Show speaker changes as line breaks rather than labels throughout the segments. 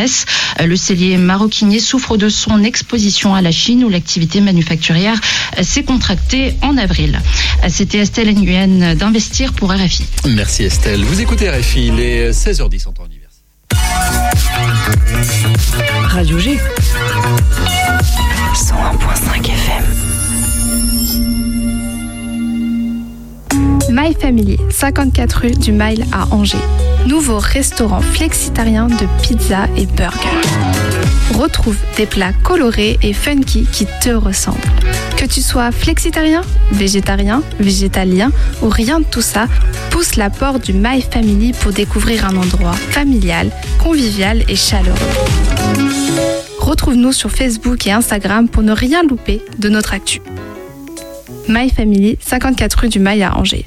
Metz. Le cellier maroquinier souffre de son exposition à la Chine où l'activité manufacturière s'est contractée en avril. C'était Estelle Nguyen d'Investir pour RFI.
Merci Estelle. Vous écoutez RFI, il est 16h10 en temps
Radio G. 101.5 FM.
My Family, 54 rue du Mile à Angers. Nouveau restaurant flexitarien de pizza et burger. Retrouve des plats colorés et funky qui te ressemblent. Que tu sois flexitarien, végétarien, végétalien ou rien de tout ça, pousse la porte du My Family pour découvrir un endroit familial, convivial et chaleureux. Retrouve-nous sur Facebook et Instagram pour ne rien louper de notre actu. My Family, 54 rue du Mail à Angers.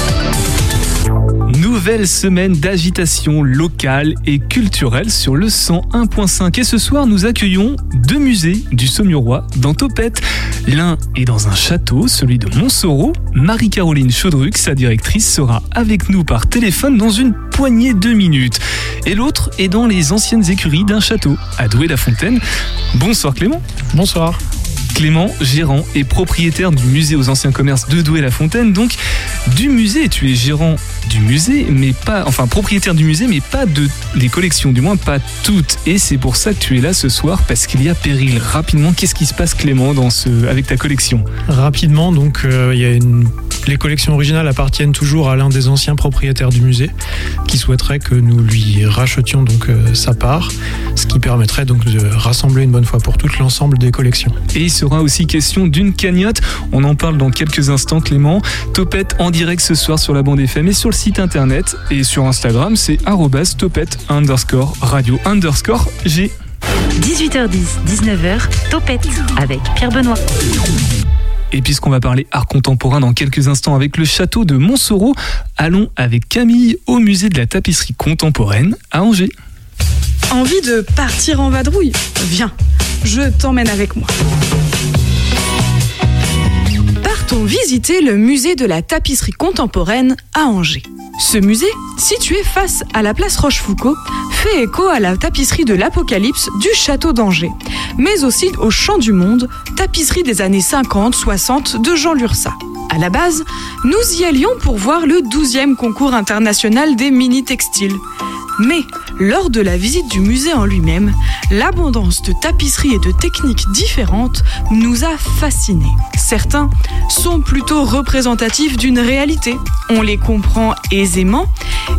Nouvelle semaine d'agitation locale et culturelle sur le 101.5. Et ce soir, nous accueillons deux musées du Saumurois dans Topette. L'un est dans un château, celui de Montsoreau. Marie-Caroline Chaudruc, sa directrice, sera avec nous par téléphone dans une poignée de minutes. Et l'autre est dans les anciennes écuries d'un château, à Douai-la-Fontaine. Bonsoir Clément.
Bonsoir.
Clément, gérant et propriétaire du musée aux anciens commerces de Douai-la-Fontaine, donc du musée. Tu es gérant du musée, mais pas, enfin propriétaire du musée, mais pas de des collections, du moins pas toutes. Et c'est pour ça que tu es là ce soir, parce qu'il y a péril. Rapidement, qu'est-ce qui se passe, Clément, avec ta collection?
Rapidement, donc euh, il y a une les collections originales appartiennent toujours à l'un des anciens propriétaires du musée qui souhaiterait que nous lui rachetions donc euh, sa part, ce qui permettrait donc de rassembler une bonne fois pour toutes l'ensemble des collections.
Et il sera aussi question d'une cagnotte. On en parle dans quelques instants, Clément. Topette en direct ce soir sur la bande FM et sur le site internet et sur Instagram, c'est topette underscore radio underscore G.
18h10, 19h, Topette avec Pierre Benoît.
Et puisqu'on va parler art contemporain dans quelques instants avec le château de Montsoreau, allons avec Camille au musée de la tapisserie contemporaine à Angers.
Envie de partir en vadrouille? Viens, je t'emmène avec moi. Visiter le musée de la tapisserie contemporaine à Angers. Ce musée, situé face à la place Rochefoucauld, fait écho à la tapisserie de l'Apocalypse du château d'Angers, mais aussi au Champ du Monde, tapisserie des années 50-60 de Jean Lursa. À la base, nous y allions pour voir le 12e concours international des mini-textiles. Mais lors de la visite du musée en lui-même, l'abondance de tapisseries et de techniques différentes nous a fascinés. Certains sont plutôt représentatifs d'une réalité, on les comprend aisément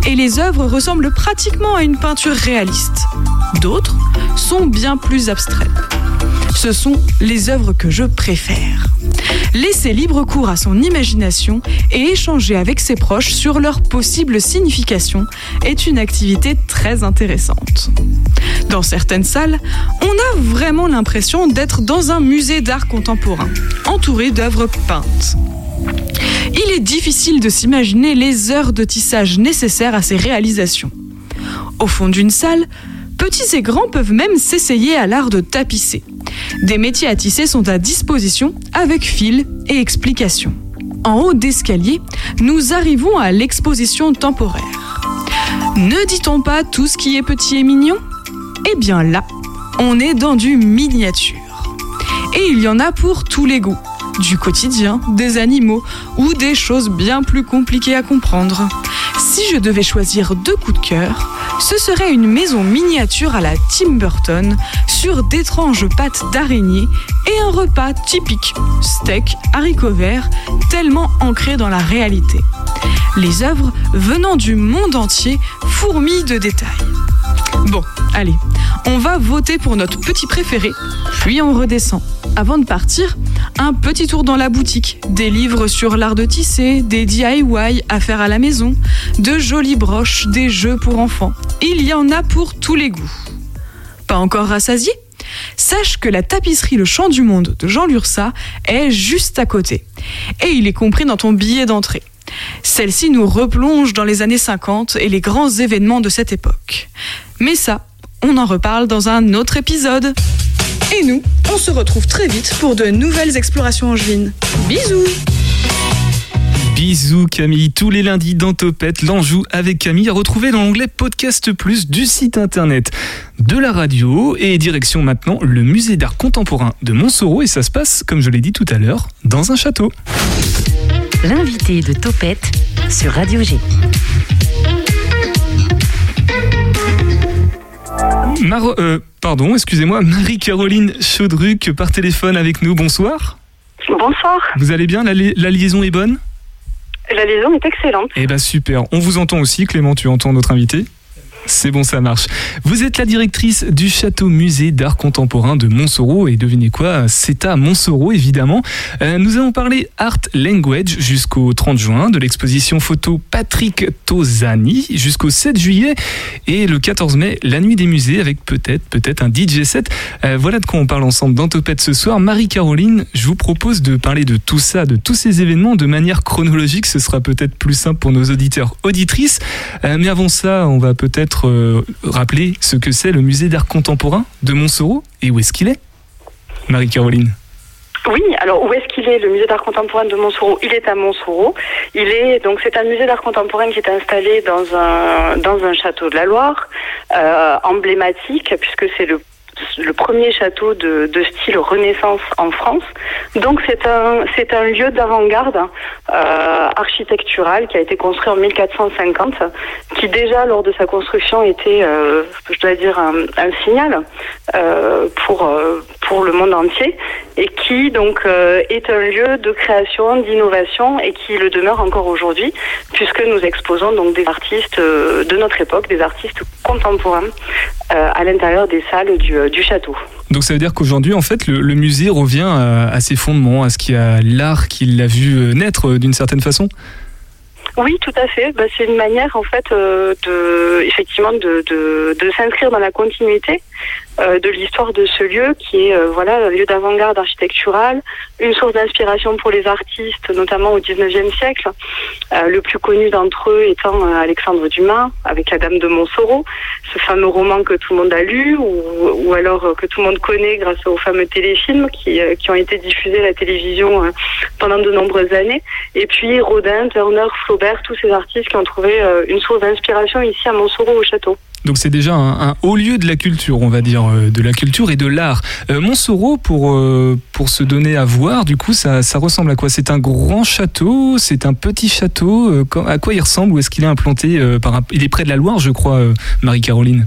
et les œuvres ressemblent pratiquement à une peinture réaliste. D'autres sont bien plus abstraites. Ce sont les œuvres que je préfère. Laisser libre cours à son imagination et échanger avec ses proches sur leur possible signification est une activité très intéressante. Dans certaines salles, on a vraiment l'impression d'être dans un musée d'art contemporain, entouré d'œuvres peintes. Il est difficile de s'imaginer les heures de tissage nécessaires à ces réalisations. Au fond d'une salle, petits et grands peuvent même s'essayer à l'art de tapisser. Des métiers à tisser sont à disposition avec fil et explications. En haut d'escalier, nous arrivons à l'exposition temporaire. Ne dit-on pas tout ce qui est petit et mignon? Eh bien là, on est dans du miniature. Et il y en a pour tous les goûts du quotidien, des animaux ou des choses bien plus compliquées à comprendre. Si je devais choisir deux coups de cœur, ce serait une maison miniature à la Tim Burton d'étranges pattes d'araignée et un repas typique, steak, haricots verts, tellement ancré dans la réalité. Les œuvres venant du monde entier fourmillent de détails. Bon, allez, on va voter pour notre petit préféré, puis on redescend. Avant de partir, un petit tour dans la boutique, des livres sur l'art de tisser, des DIY à faire à la maison, de jolies broches, des jeux pour enfants. Il y en a pour tous les goûts. Pas encore rassasié Sache que la tapisserie Le Chant du Monde de Jean Lursa est juste à côté. Et il est compris dans ton billet d'entrée. Celle-ci nous replonge dans les années 50 et les grands événements de cette époque. Mais ça, on en reparle dans un autre épisode. Et nous, on se retrouve très vite pour de nouvelles explorations angevines. Bisous
Bisous Camille, tous les lundis dans Topette, l'Anjou avec Camille, à retrouver dans l'onglet Podcast Plus du site internet de la radio et direction maintenant le musée d'art contemporain de Montsoreau et ça se passe, comme je l'ai dit tout à l'heure, dans un château.
L'invité de Topette sur Radio G.
Mar euh, pardon, excusez-moi, Marie-Caroline Chaudruc par téléphone avec nous, bonsoir.
Bonsoir.
Vous allez bien, la, li- la liaison est bonne?
La liaison est excellente.
Eh ben super, on vous entend aussi, Clément, tu entends notre invité? C'est bon, ça marche. Vous êtes la directrice du château musée d'art contemporain de Montsoreau et devinez quoi, c'est à Montsoreau évidemment. Euh, nous allons parler Art Language jusqu'au 30 juin, de l'exposition photo Patrick Tosani jusqu'au 7 juillet et le 14 mai, la nuit des musées avec peut-être peut-être un DJ set. Euh, voilà de quoi on parle ensemble dans Topette ce soir. Marie-Caroline, je vous propose de parler de tout ça, de tous ces événements de manière chronologique. Ce sera peut-être plus simple pour nos auditeurs, auditrices. Euh, mais avant ça, on va peut-être euh, rappeler ce que c'est le musée d'art contemporain de Montsoreau et où est-ce qu'il est Marie-Caroline?
Oui, alors où est-ce qu'il est Le musée d'art contemporain de Montsoreau, il est à Montsoreau. Il est donc c'est un musée d'art contemporain qui est installé dans un dans un château de la Loire, euh, emblématique puisque c'est le le premier château de, style Renaissance en France. Donc c'est un c'est un lieu d'avant-garde euh, architectural qui a été construit en 1450, qui déjà lors de sa construction était, euh, je dois dire, un, signal euh, pour euh, pour le monde entier et qui donc est un lieu de création, d'innovation et qui le demeure encore aujourd'hui puisque nous exposons donc des artistes de notre époque, des artistes contemporains à l'intérieur des salles du, du château.
Donc ça veut dire qu'aujourd'hui, en fait, le, le musée revient à, à, ses fondements, à ce qui a l'art qui l'a vu euh, naître euh, d'une certaine façon?
Oui, tout à fait. Bah, c'est une manière, en fait, euh, de, effectivement, de, de, de s'inscrire dans la continuité de l'histoire de ce lieu, qui est, euh, voilà, un lieu d'avant-garde architecturale, une source d'inspiration pour les artistes, notamment au 19e siècle. Euh, le plus connu d'entre eux étant euh, Alexandre Dumas, avec La Dame de Montsoreau, ce fameux roman que tout le monde a lu, ou, alors euh, que tout le monde connaît grâce aux fameux téléfilms qui, euh, qui ont été diffusés à la télévision euh, pendant de nombreuses années. Et puis Rodin, Turner, Flaubert, tous ces artistes qui ont trouvé euh, une source d'inspiration ici à Montsoreau au château.
Donc c'est déjà un, un, haut lieu de la culture, on va dire, euh, de la culture et de l'art. Euh, Montsoreau, pour, euh, pour se donner à voir, du coup, ça, ça ressemble à quoi? C'est un grand château C'est un petit château euh, À quoi il ressemble Où est-ce qu'il est implanté par un... Il est près de la Loire, je crois, Marie-Caroline?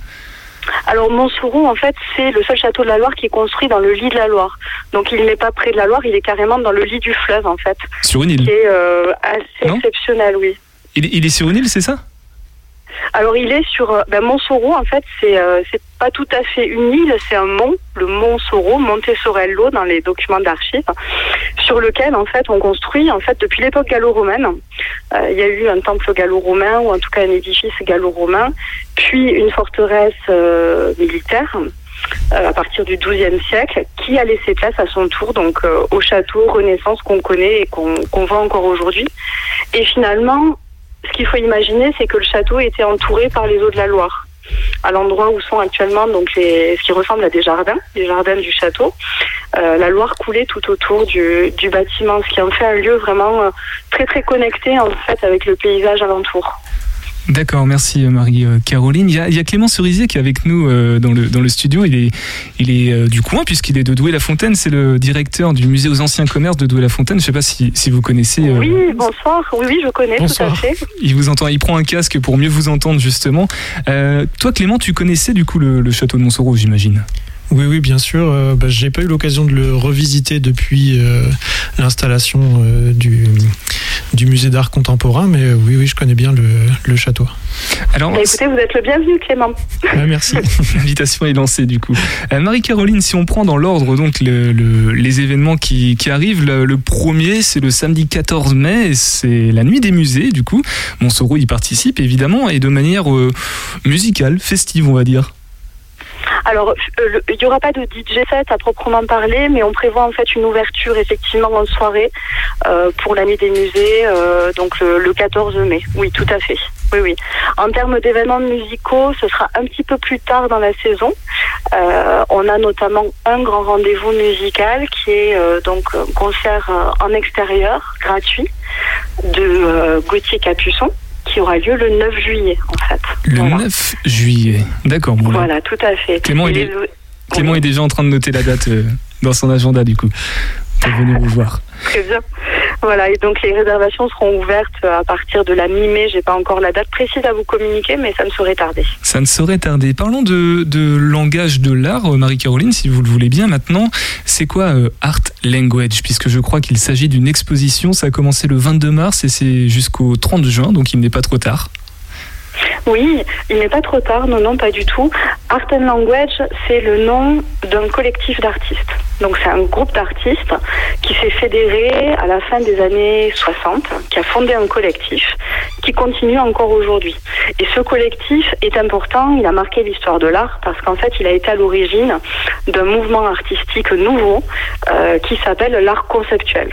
Alors Montsoreau, en fait, c'est le seul château de la Loire qui est construit dans le lit de la Loire. Donc il n'est pas près de la Loire, il est carrément dans le lit du fleuve, en fait.
Sur une île?
Qui est euh, assez
Non?
exceptionnel, oui.
il, il est sur une île, c'est ça?
Alors il est sur ben, Montsoreau en fait c'est euh, pas tout à fait une île c'est un mont le mont Soro Monte dans les documents d'archives sur lequel en fait on construit en fait depuis l'époque gallo-romaine euh, il y a eu un temple gallo-romain ou en tout cas un édifice gallo-romain puis une forteresse euh, militaire euh, à partir du XIIe siècle, qui a laissé place à son tour donc euh, au château Renaissance qu'on connaît et qu'on voit encore aujourd'hui. Et finalement, ce qu'il faut imaginer, c'est que le château était entouré par les eaux de la Loire. À l'endroit où sont actuellement donc les, ce qui ressemble à des jardins, les jardins du château, euh, la Loire coulait tout autour du, du, bâtiment, ce qui en fait un lieu vraiment euh, très très connecté en fait avec le paysage alentour.
D'accord, merci Marie-Caroline. Il, il, y a Clément Cerisier qui est avec nous euh, dans, le, dans le studio. Il est, il est euh, du coin puisqu'il est de Douai-la-Fontaine. C'est le directeur du musée aux anciens commerces de Douai-la-Fontaine. Je ne sais pas si, si vous connaissez.
Euh... Oui, bonsoir. Oui, oui, je connais bonsoir. tout à fait.
Il vous entend. Il prend un casque pour mieux vous entendre justement. Euh, toi, Clément, tu connaissais du coup le, le château de Montsoreau, j'imagine?
Oui, oui, bien sûr. Euh, bah, j'ai pas eu l'occasion de le revisiter depuis euh, l'installation euh, du, du musée d'art contemporain, mais oui, oui, je connais bien le, le château.
Alors, bah, écoutez, vous êtes le bienvenu, Clément.
Ah, merci.
L'invitation est lancée du coup. Euh, Marie-Caroline, si on prend dans l'ordre donc le, le, les événements qui, qui arrivent, le, le premier c'est le samedi 14 mai, c'est la nuit des musées du coup. Montsoreau y participe évidemment et de manière euh, musicale, festive on va dire.
Alors, euh, il n'y aura pas de DJ set à proprement parler, mais on prévoit en fait une ouverture effectivement en soirée euh, pour la nuit des musées, euh, donc le, le, 14 mai. Oui, tout à fait. Oui, oui. En termes d'événements musicaux, ce sera un petit peu plus tard dans la saison. Euh, on a notamment un grand rendez-vous musical qui est euh, donc un concert en extérieur gratuit de Gauthier Capuçon qui aura lieu le 9 juillet en fait.
Le 9 juillet, d'accord.
voilà, tout à fait.
Clément, est, Clément est déjà en train de noter la date dans son agenda du coup pour venir vous voir.
Très bien. Voilà, et donc les réservations seront ouvertes à partir de la mi-mai. J'ai pas encore la date précise à vous communiquer, mais ça ne saurait tarder.
Ça ne saurait tarder. Parlons de, de langage de l'art, euh, Marie-Caroline, si vous le voulez bien maintenant. C'est quoi euh, Art Language? Puisque je crois qu'il s'agit d'une exposition. Ça a commencé le 22 mars et c'est jusqu'au 30 juin, donc il n'est pas trop tard.
Oui, il n'est pas trop tard, non, non, pas du tout. Art and Language, c'est le nom d'un collectif d'artistes. Donc c'est un groupe d'artistes qui s'est fédéré à la fin des années 60, qui a fondé un collectif qui continue encore aujourd'hui. Et ce collectif est important, il a marqué l'histoire de l'art parce qu'en fait il a été à l'origine d'un mouvement artistique nouveau euh, qui s'appelle l'art conceptuel.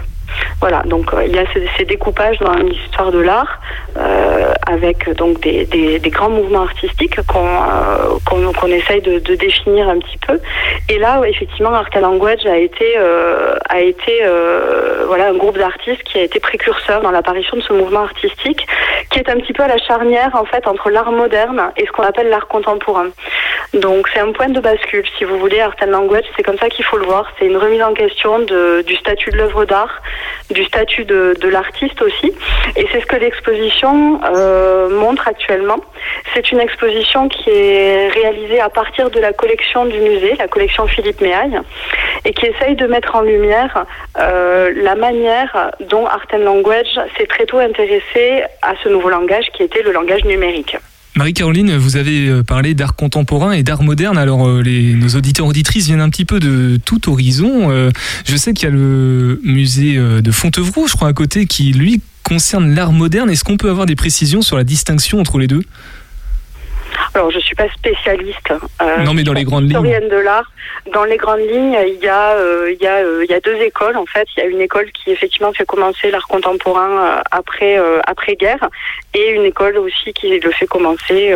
Voilà, donc euh, il y a ces, découpages dans l'histoire de l'art euh, avec donc des, grands mouvements artistiques qu'on euh, qu'on essaye de, définir un petit peu. Et là, effectivement, Art Language a été a été voilà un groupe d'artistes qui a été précurseur dans l'apparition de ce mouvement artistique, qui est un petit peu à la charnière en fait entre l'art moderne et ce qu'on appelle l'art contemporain. Donc c'est un point de bascule, si vous voulez, Art Language, c'est comme ça qu'il faut le voir. C'est une remise en question de, du statut de l'œuvre d'art du statut de, l'artiste aussi. Et c'est ce que l'exposition euh, montre actuellement. C'est une exposition qui est réalisée à partir de la collection du musée, la collection Philippe Méaille, et qui essaye de mettre en lumière euh, la manière dont Art and Language s'est très tôt intéressé à ce nouveau langage qui était le langage numérique.
Marie-Caroline, vous avez euh, parlé d'art contemporain et d'art moderne. Alors, euh, les, nos auditeurs auditrices viennent un petit peu de tout horizon. Euh, je sais qu'il y a le musée de Fontevraud, je crois, à côté, qui, lui, concerne l'art moderne. Est-ce qu'on peut avoir des précisions sur la distinction entre les deux?
Alors, je suis pas spécialiste.
Euh, non, mais dans les grandes lignes.
de l'art. Dans les grandes lignes, il y a, euh, il y a, euh, il y a deux écoles en fait. Il y a une école qui effectivement fait commencer l'art contemporain après après guerre, et une école aussi qui le fait commencer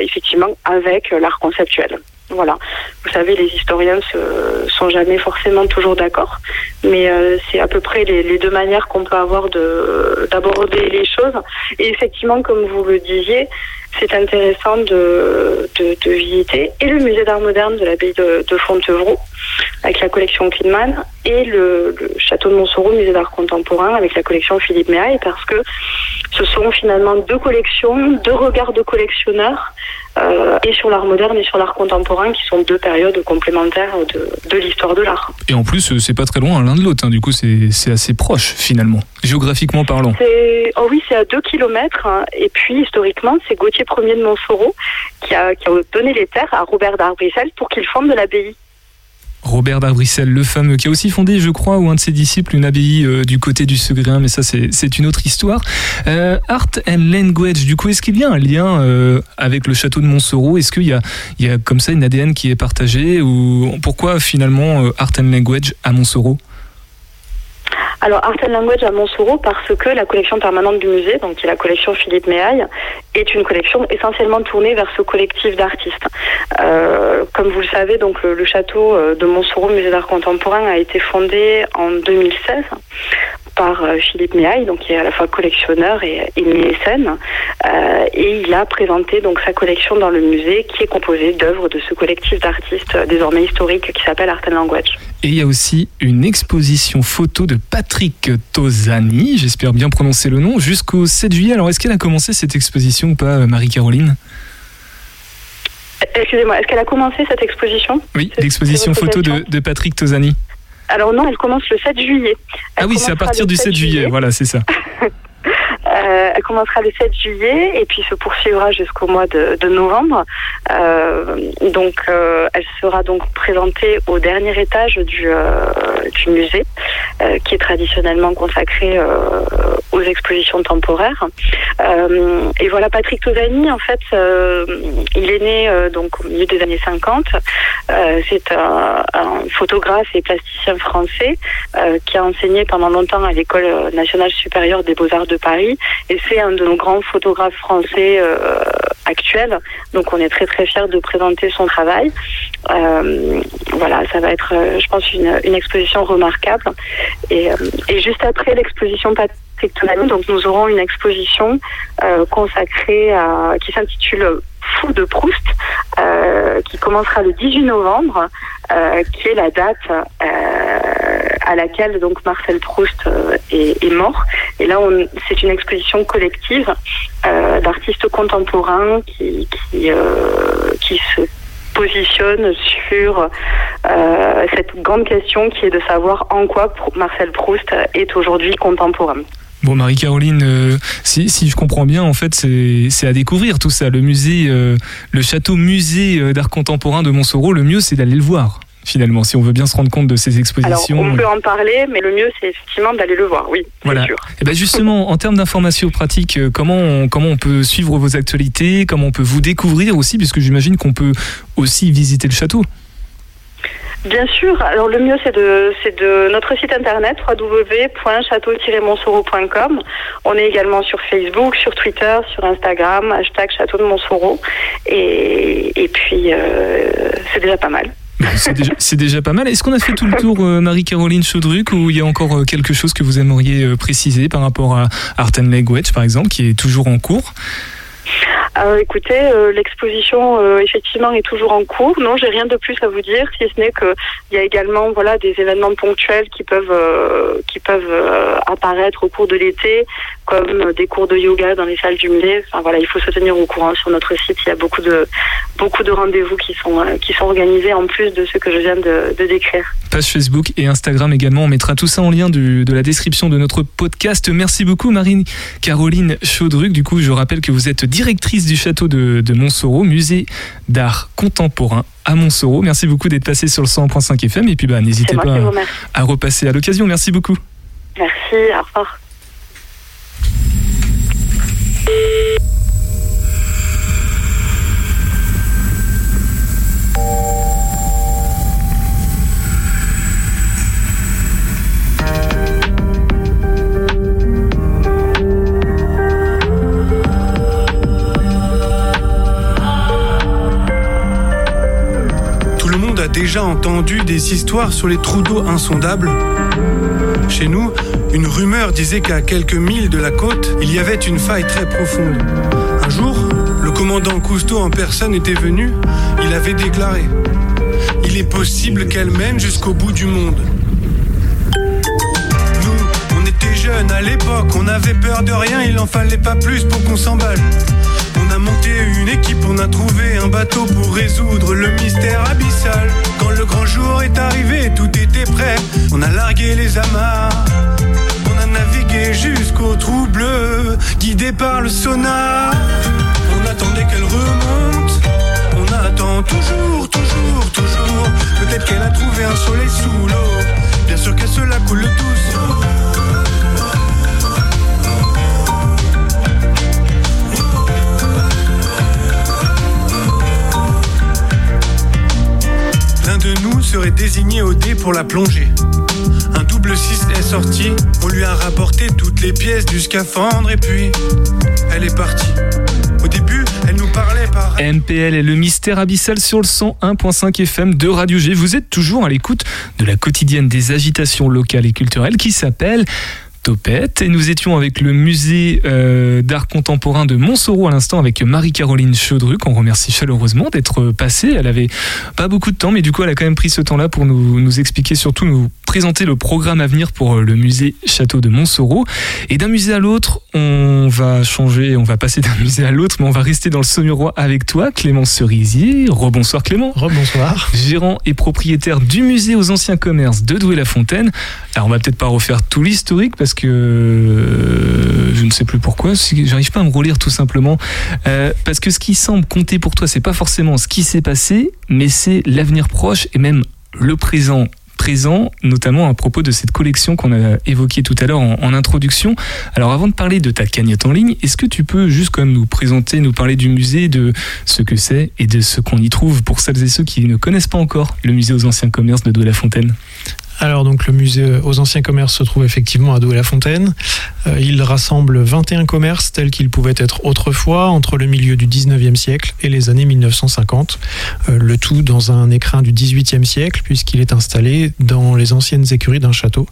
effectivement avec l'art conceptuel. Voilà. Vous savez, les historiens ne sont jamais forcément toujours d'accord, mais c'est à peu près les, les deux manières qu'on peut avoir de d'aborder les choses. Et effectivement, comme vous le disiez, c'est intéressant de, de, visiter. Et le musée d'art moderne de l'abbaye de, de, Fontevraud avec la collection Kleinman et le, château de Montsoreau, musée d'art contemporain avec la collection Philippe Méaille parce que ce sont finalement deux collections, deux regards de collectionneurs euh, et sur l'art moderne et sur l'art contemporain qui sont deux périodes complémentaires de, de l'histoire de l'art.
Et en plus, c'est pas très loin l'un de l'autre, hein. du coup c'est assez proche finalement, géographiquement parlant.
Oh oui, c'est à deux kilomètres hein. et puis historiquement c'est Gauthier Premier de Montsoreau, qui a, donné les terres à Robert d'Arbrissel pour qu'il fonde l'abbaye.
Robert d'Arbrissel, le fameux, qui a aussi fondé, je crois, ou un de ses disciples, une abbaye euh, du côté du Segrin, mais ça c'est une autre histoire. Euh, art and Language, du coup, est-ce qu'il y a un lien euh, avec le château de Montsoreau Est-ce qu'il y a, y a comme ça une ADN qui est partagée ou pourquoi finalement Art and Language à Montsoreau
alors Art and Language à Montsoreau parce que la collection permanente du musée, donc qui est la collection Philippe Méaille, est une collection essentiellement tournée vers ce collectif d'artistes. Euh, comme vous le savez, donc le, château euh, de Montsoreau, musée d'art contemporain, a été fondé en 2016 par euh, Philippe Méaille, donc qui est à la fois collectionneur et, et mécène, euh, et il a présenté donc sa collection dans le musée, qui est composée d'œuvres de ce collectif d'artistes désormais historique qui s'appelle Art and Language.
Et il y a aussi une exposition photo de Patrick Tosani, j'espère bien prononcer le nom, jusqu'au 7 juillet. Alors est-ce qu'elle a commencé cette exposition ou pas, Marie-Caroline?
Excusez-moi, est-ce qu'elle a commencé cette exposition?
Oui, l'exposition photo de, de, Patrick Tosani.
Alors non, elle commence le 7 juillet.
ah oui, c'est à partir du 7 juillet, voilà, c'est ça.
Euh, elle commencera le 7 juillet et puis se poursuivra jusqu'au mois de, novembre. Euh, donc, euh, elle sera donc présentée au dernier étage du, du musée, qui est traditionnellement consacré aux expositions temporaires. Euh, et voilà, Patrick Tosani, en fait, euh, il est né euh, donc au milieu des années 50. c'est un, un, photographe et plasticien français qui a enseigné pendant longtemps à l'École nationale supérieure des beaux-arts de Paris. Et c'est un de nos grands photographes français actuels. Donc on est très très fiers de présenter son travail. voilà, ça va être, je pense, une, une exposition remarquable. Et, et juste après l'exposition Patrick donc nous aurons une exposition euh, consacrée à, qui s'intitule Fou de Proust, euh, qui commencera le 18 novembre, euh, qui est la date à laquelle donc Marcel Proust est, mort. Et là, c'est une exposition collective d'artistes contemporains qui se positionne sur cette grande question qui est de savoir en quoi Marcel Proust est aujourd'hui contemporain.
Bon, Marie-Caroline, euh, si, si, je comprends bien, en fait, c'est à découvrir tout ça. Le musée, euh, le château musée euh, d'art contemporain de Montsoreau, le mieux, c'est d'aller le voir. Finalement, si on veut bien se rendre compte de ces expositions.
Alors, on peut en parler, mais le mieux, c'est effectivement d'aller le voir, oui.
Voilà.
Sûr.
Et eh ben justement, en termes d'informations pratiques, comment on, comment on peut suivre vos actualités, comment on peut vous découvrir aussi, puisque j'imagine qu'on peut aussi visiter le château.
Bien sûr. Alors le mieux c'est de c'est notre site internet www.château-montsoreau.com. On est également sur Facebook, sur Twitter, sur Instagram, hashtag Château de Montsoreau. Et, puis euh, c'est déjà pas mal.
C'est déjà, pas mal. Est-ce qu'on a fait tout le tour, euh, Marie-Caroline Chaudruc, ou il y a encore euh, quelque chose que vous aimeriez préciser par rapport à Art and par exemple, qui est toujours en cours?
Euh, écoutez, euh, l'exposition euh, effectivement est toujours en cours. Non, j'ai rien de plus à vous dire, si ce n'est qu'il y a également voilà des événements ponctuels qui peuvent qui peuvent apparaître au cours de l'été, comme des cours de yoga dans les salles du musée. Enfin voilà, il faut se tenir au courant sur notre site. Il y a beaucoup de beaucoup de rendez-vous qui sont qui sont organisés en plus de ce que je viens de, de décrire.
Page Facebook et Instagram également. On mettra tout ça en lien du, de la description de notre podcast. Merci beaucoup, Marine-Caroline Chaudruc. Du coup, je rappelle que vous êtes directrice du château de, de Montsoreau, musée d'art contemporain à Montsoreau. Merci beaucoup d'être passé sur le 100.5 FM et puis bah, n'hésitez pas à, à repasser à l'occasion. Merci beaucoup.
Merci, au revoir.
Déjà entendu des histoires sur les trous d'eau insondables Chez nous, une rumeur disait qu'à quelques milles de la côte, il y avait une faille très profonde. Un jour, le commandant Cousteau en personne était venu, il avait déclaré Il est possible qu'elle mène jusqu'au bout du monde. Nous, on était jeunes à l'époque, on avait peur de rien, il en fallait pas plus pour qu'on s'emballe. On a monté une équipe, on a trouvé un bateau pour résoudre le mystère abyssal. Quand le grand jour est arrivé, tout était prêt. On a largué les amarres. On a navigué jusqu'au trou bleu, guidé par le sonar. On attendait qu'elle remonte. On attend toujours, toujours, toujours. Peut-être qu'elle a trouvé un soleil sous l'eau. Bien sûr qu'elle se la coule tous. De nous serait désigné au dé pour la plongée. Un double 6 est sorti, on lui a rapporté toutes les pièces du scaphandre et puis elle est partie. Au début, elle nous parlait par...
MPL et le mystère abyssal sur le 101.5 FM de Radio G. Vous êtes toujours à l'écoute de la quotidienne des agitations locales et culturelles qui s'appelle Topette. Et nous étions avec le musée euh, d'art contemporain de Montsoreau à l'instant avec Marie-Caroline Chaudruc. On remercie chaleureusement d'être passée. Elle avait pas beaucoup de temps, mais du coup, elle a quand même pris ce temps-là pour nous, nous expliquer, surtout nous présenter le programme à venir pour euh, le musée Château de Montsoreau. Et d'un musée à l'autre, on va changer, on va passer d'un musée à l'autre, mais on va rester dans le Saumurois avec toi, Clément Cerisier. Rebonsoir Clément.
Rebonsoir.
Gérant et propriétaire du musée aux anciens commerces de Douai-la-Fontaine. Alors, on va peut-être pas refaire tout l'historique parce que euh, je ne sais plus pourquoi, j'arrive pas à me relire tout simplement. Euh, parce que ce qui semble compter pour toi, c'est pas forcément ce qui s'est passé, mais c'est l'avenir proche et même le présent présent, notamment à propos de cette collection qu'on a évoquée tout à l'heure en, introduction. Alors avant de parler de ta cagnotte en ligne, est-ce que tu peux juste comme nous présenter, nous parler du musée, de ce que c'est et de ce qu'on y trouve pour celles et ceux qui ne connaissent pas encore le musée aux anciens commerces de Douai-la-Fontaine?
Alors donc le musée aux anciens commerces se trouve effectivement à Douai-la-Fontaine. Euh, il rassemble 21 commerces tels qu'ils pouvaient être autrefois entre le milieu du 19e siècle et les années 1950. Euh, le tout dans un écrin du 18e siècle puisqu'il est installé dans les anciennes écuries d'un château.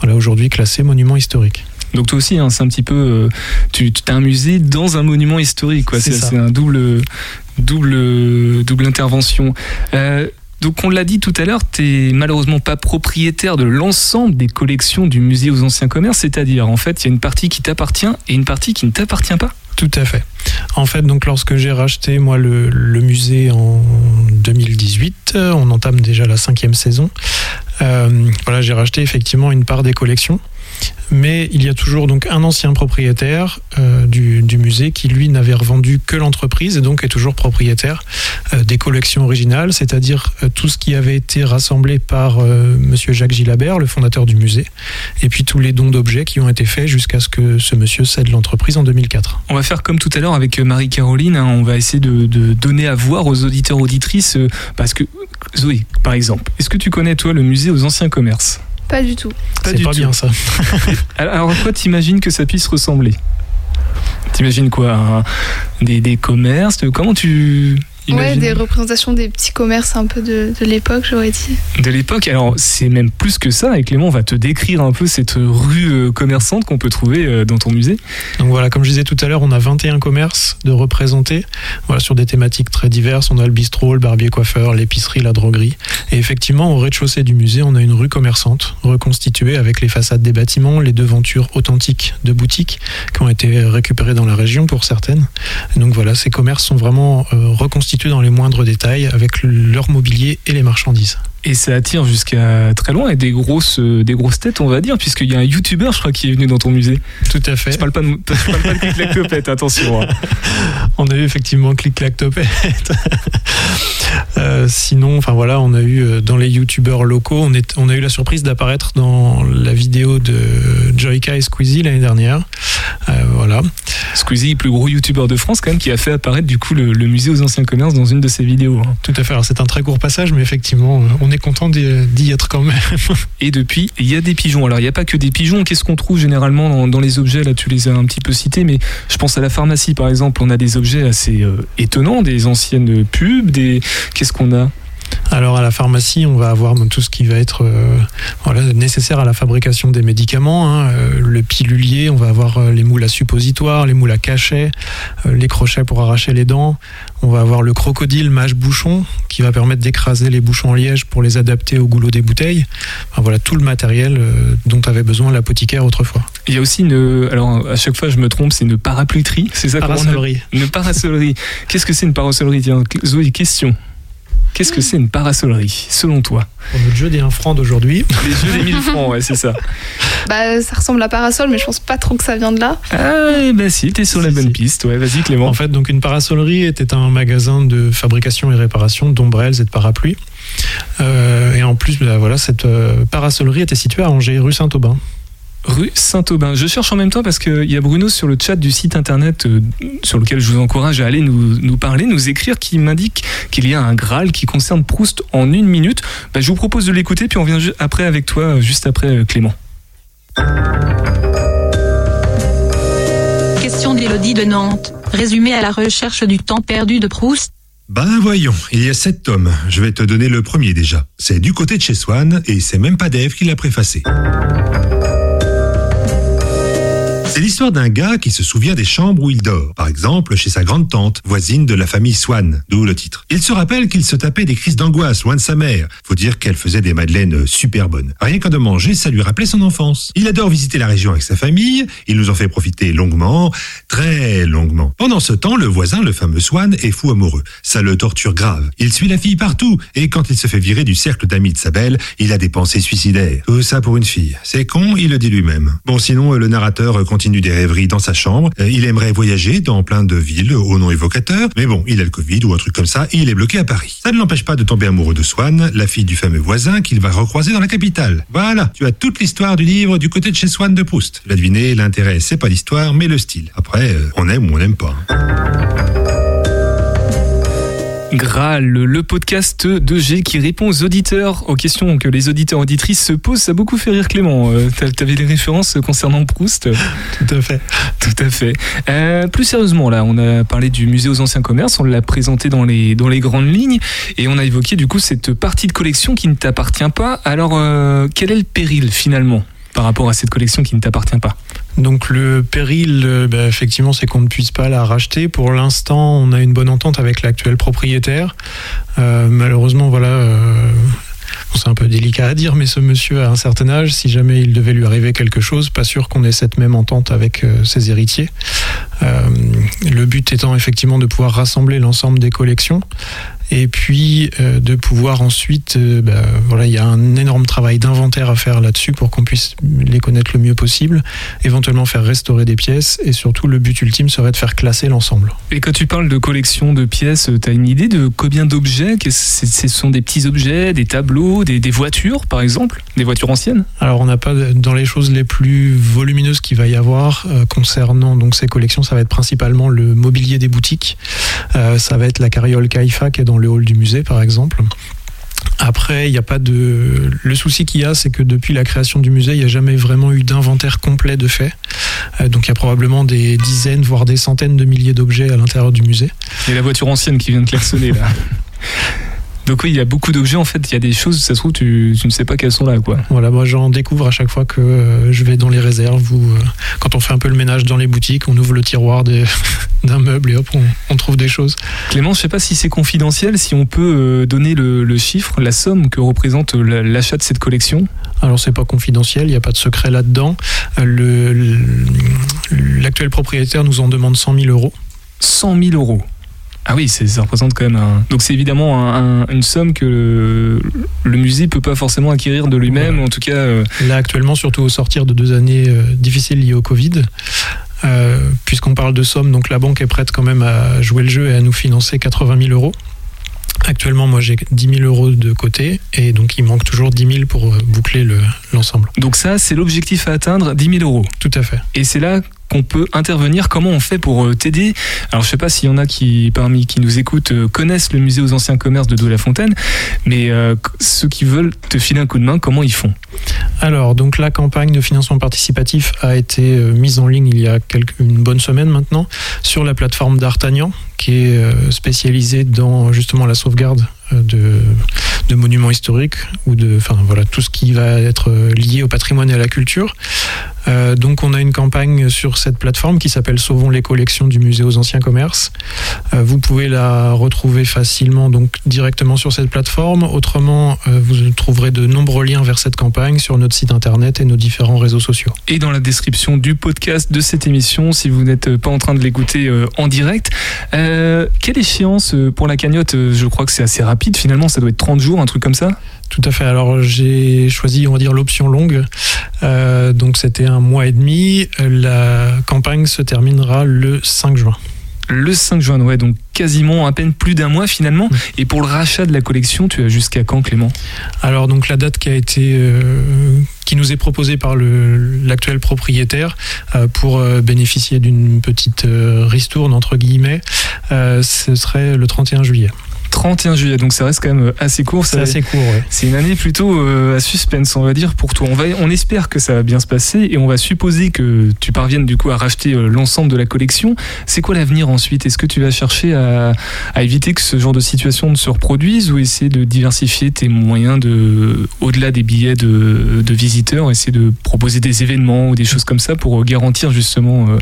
Voilà aujourd'hui classé monument historique.
Donc toi aussi, hein, c'est un petit peu, euh, tu as un musée dans un monument historique, quoi. C'est un double, double, double intervention. Donc on l'a dit tout à l'heure, tu n'es malheureusement pas propriétaire de l'ensemble des collections du musée aux anciens commerces, c'est-à-dire en fait il y a une partie qui t'appartient et une partie qui ne t'appartient pas.
Tout à fait. En fait, donc lorsque j'ai racheté moi le, musée en 2018, on entame déjà la cinquième saison. Euh, voilà, j'ai racheté effectivement une part des collections mais il y a toujours donc un ancien propriétaire euh, du, musée qui lui n'avait revendu que l'entreprise et donc est toujours propriétaire euh, des collections originales, c'est-à-dire euh, tout ce qui avait été rassemblé par Monsieur Jacques Gilabert, le fondateur du musée, et puis tous les dons d'objets qui ont été faits jusqu'à ce que ce monsieur cède l'entreprise en 2004.
On va faire comme tout à l'heure avec Marie-Caroline, hein, on va essayer de, de, donner à voir aux auditeurs auditrices, parce que Zoé, par exemple, est-ce que tu connais toi le musée aux anciens commerces?
Pas du tout.
C'est pas bien ça.
Alors, à quoi t'imagines que ça puisse ressembler? T'imagines quoi? Des, des commerces? Comment tu
Ouais, des représentations des petits commerces un peu de, de l'époque, j'aurais dit.
De l'époque, alors c'est même plus que ça, et Clément va te décrire un peu cette rue euh, commerçante qu'on peut trouver euh, dans ton musée.
Donc voilà, comme je disais tout à l'heure, on a 21 commerces de représentés, voilà, sur des thématiques très diverses. On a le bistrot, le barbier coiffeur, l'épicerie, la droguerie. Et effectivement, au rez-de-chaussée du musée, on a une rue commerçante reconstituée avec les façades des bâtiments, les devantures authentiques de boutiques qui ont été récupérées dans la région pour certaines. donc voilà, ces commerces sont vraiment euh, reconstitués dans les moindres détails avec leur mobilier et les marchandises.
Et ça attire jusqu'à très loin et des grosses, euh, des grosses têtes, on va dire, puisqu'il y a un youtubeur, je crois, qui est venu dans ton musée.
Tout à fait.
Je parle pas de, je parle pas de clic topette attention. Hein.
On a eu effectivement clic clac topette. Euh, sinon, enfin voilà, on a eu euh, dans les youtubeurs locaux, on, est, on a eu la surprise d'apparaître dans la vidéo de Joyka et Squeezie l'année dernière. voilà.
Squeezie, plus gros youtubeur de France, quand même, qui a fait apparaître du coup le, musée aux anciens commerces dans une de ses vidéos. Hein.
Tout à fait. Alors c'est un très court passage, mais effectivement, on est content d'y être quand même.
Et depuis, il y a des pigeons. Alors il n'y a pas que des pigeons. Qu'est-ce qu'on trouve généralement dans, les objets? Là, tu les as un petit peu cités, mais je pense à la pharmacie par exemple. On a des objets assez euh, étonnants, des anciennes pubs, des. Qu'est-ce qu'on a
alors à la pharmacie, on va avoir tout ce qui va être euh, nécessaire à la fabrication des médicaments. Hein. Euh, le pilulier, on va avoir euh, les moules à suppositoire, les moules à cachet, les crochets pour arracher les dents. On va avoir le crocodile mâche-bouchon qui va permettre d'écraser les bouchons en liège pour les adapter au goulot des bouteilles. voilà tout le matériel dont avait besoin l'apothicaire autrefois.
Il y a aussi une, alors à chaque fois je me trompe, c'est une parapluterie, c'est ça
Parasolerie.
Une parasolerie. Qu'est-ce que c'est une parasolerie Tiens, Zoé, question. Qu'est-ce que c'est une parasolerie, selon toi?
Pour notre jeu des 1 franc d'aujourd'hui.
Les jeux des 1000 francs, ouais, c'est ça.
Bah, ça ressemble à parasol, mais je pense pas trop que ça vient de là.
Ah, bah si, t'es sur la bonne piste. Ouais, vas-y, Clément.
En fait, donc une parasolerie était un magasin de fabrication et réparation d'ombrelles et de parapluies. Euh, et en plus, bah, voilà, cette euh, parasolerie était située à Angers, rue Saint-Aubin
rue Saint-Aubin. Je cherche en même temps parce qu'il y a Bruno sur le chat du site internet euh, sur lequel je vous encourage à aller nous, parler, nous écrire, qui m'indique qu'il y a un Graal qui concerne Proust en une minute. Bah, je vous propose de l'écouter, puis on vient après avec toi, euh, juste après euh, Clément.
Question d'Élodie de Nantes. Résumé à la recherche du temps perdu de Proust.
Ben voyons, il y a sept tomes. Je vais te donner le premier déjà. C'est du côté de chez Swann et c'est même pas Dave qui l'a préfacé. C'est l'histoire d'un gars qui se souvient des chambres où il dort. Par exemple, chez sa grande tante, voisine de la famille Swan, d'où le titre. Il se rappelle qu'il se tapait des crises d'angoisse loin de sa mère. Faut dire qu'elle faisait des madeleines super bonnes. Rien qu'en de manger, ça lui rappelait son enfance. Il adore visiter la région avec sa famille. Il nous en fait profiter longuement, très longuement. Pendant ce temps, le voisin, le fameux Swan, est fou amoureux. Ça le torture grave. Il suit la fille partout. Et quand il se fait virer du cercle d'amis de sa belle, il a des pensées suicidaires. Tout ça pour une fille. C'est con, il le dit lui-même. Bon, sinon, le narrateur continue des rêveries dans sa chambre. Euh, il aimerait voyager dans plein de villes au nom évocateur, mais bon, il a le Covid ou un truc comme ça et il est bloqué à Paris. Ça ne l'empêche pas de tomber amoureux de Swann, la fille du fameux voisin qu'il va recroiser dans la capitale. Voilà, tu as toute l'histoire du livre du côté de chez Swann de Proust. Tu deviné, l'intérêt, c'est pas l'histoire, mais le style. Après, euh, on aime ou on n'aime pas.
Graal, le podcast de G qui répond aux auditeurs, aux questions que les auditeurs auditrices se posent. Ça a beaucoup fait rire Clément. Euh, T'avais des références concernant Proust
Tout à fait.
Tout à fait. Euh, plus sérieusement, là, on a parlé du musée aux anciens commerces, on l'a présenté dans les, dans les grandes lignes et on a évoqué du coup cette partie de collection qui ne t'appartient pas. Alors, euh, quel est le péril finalement par rapport à cette collection qui ne t'appartient pas?
Donc le péril, euh, bah, effectivement, c'est qu'on ne puisse pas la racheter. Pour l'instant, on a une bonne entente avec l'actuel propriétaire. Euh, malheureusement, voilà. euh, c'est un peu délicat à dire, mais ce monsieur a un certain âge. Si jamais il devait lui arriver quelque chose, pas sûr qu'on ait cette même entente avec ses héritiers. Le but étant effectivement de pouvoir rassembler l'ensemble des collections et puis euh, de pouvoir ensuite, euh, bah, voilà, il y a un énorme travail d'inventaire à faire là-dessus pour qu'on puisse les connaître le mieux possible, éventuellement faire restaurer des pièces et surtout le but ultime serait de faire classer l'ensemble.
Et quand tu parles de collection de pièces, tu as une idée de combien d'objets Ce sont des petits objets, des tableaux, des, des voitures par exemple Des voitures anciennes?
Alors on n'a pas dans les choses les plus volumineuses qu'il va y avoir euh, concernant donc ces collections, ça va être principalement le mobilier des boutiques, Euh, ça va être la carriole Kaifa qui est dans le hall du musée par exemple. Après, il n'y a pas de. Le souci qu'il y a, c'est que depuis la création du musée, il n'y a jamais vraiment eu d'inventaire complet de fait. Euh, donc il y a probablement des dizaines, voire des centaines de milliers d'objets à l'intérieur du musée.
A la voiture ancienne qui vient de klaxonner là. Donc oui, il y a beaucoup d'objets en fait, il y a des choses, ça se trouve, tu, tu ne sais pas qu'elles sont là quoi.
Voilà, moi j'en découvre à chaque fois que euh, je vais dans les réserves ou euh, quand on fait un peu le ménage dans les boutiques, on ouvre le tiroir des- d'un meuble et hop, on, on trouve des choses.
Clément, je sais pas si c'est confidentiel, si on peut euh, donner le, le chiffre, la somme que représente la- l'achat de cette collection.
Alors c'est pas confidentiel, il n'y a pas de secret là-dedans. Le- le- L'actuel propriétaire nous en demande 100 000 euros.
100 000 euros. Ah oui, c'est- ça représente quand même un. Donc c'est évidemment un- un- une somme que le, le musée peut pas forcément acquérir de lui-même, en tout cas. euh,
Là actuellement, surtout au sortir de deux années euh, difficiles liées au Covid, euh, puisqu'on parle de somme, donc la banque est prête quand même à jouer le jeu et à nous financer 80 000 euros. Actuellement, moi j'ai 10 000 euros de côté et donc il manque toujours 10 000 pour boucler le- l'ensemble.
Donc ça, c'est l'objectif à atteindre, 10 000 euros.
Tout à fait.
Et c'est là qu'on peut intervenir. Comment on fait pour euh, t'aider? Alors je sais pas s'il y en a qui parmi qui nous écoutent euh, connaissent le musée aux anciens commerces de Douai-la-Fontaine, mais euh, ceux qui veulent te filer un coup de main, comment ils font?
Alors, donc la campagne de financement participatif a été mise en ligne il y a une bonne semaine maintenant sur la plateforme d'Artagnan, qui est spécialisée dans justement la sauvegarde de, de monuments historiques ou de, enfin voilà, tout ce qui va être euh, lié au patrimoine et à la culture. Euh, donc, on a une campagne sur cette plateforme qui s'appelle Sauvons les collections du musée aux anciens commerces. Euh, vous pouvez la retrouver facilement donc directement sur cette plateforme. Autrement, vous trouverez de nombreux liens vers cette campagne sur notre site internet et nos différents réseaux sociaux.
et dans la description du podcast de cette émission si vous n'êtes pas en train de l'écouter en direct. Quelle échéance pour la cagnotte? Je crois que c'est assez rapide finalement, ça doit être 30 jours, un truc comme ça?
Tout à fait. Alors j'ai choisi, on va dire, l'option longue. Euh, donc c'était un mois et demi. La campagne se terminera le 5 juin.
Le 5 juin, ouais, donc quasiment à peine plus d'un mois finalement. Et pour le rachat de la collection, tu as jusqu'à quand Clément?
Alors donc la date qui a été euh, qui nous est proposée par l'actuel propriétaire euh, pour euh, bénéficier d'une petite ristourne entre guillemets, ce serait le 31 juillet.
31 juillet, donc ça reste quand même assez court.
C'est assez court, ouais.
C'est une année plutôt euh, à suspense, on va dire, pour toi. On, va, on espère que ça va bien se passer et on va supposer que tu parviennes du coup à racheter euh, l'ensemble de la collection. C'est quoi l'avenir ensuite? Est-ce que tu vas chercher à, à éviter que ce genre de situation ne se reproduise ou essayer de diversifier tes moyens de, au-delà des billets de, de visiteurs, essayer de proposer des événements ou des choses comme ça pour euh, garantir justement euh,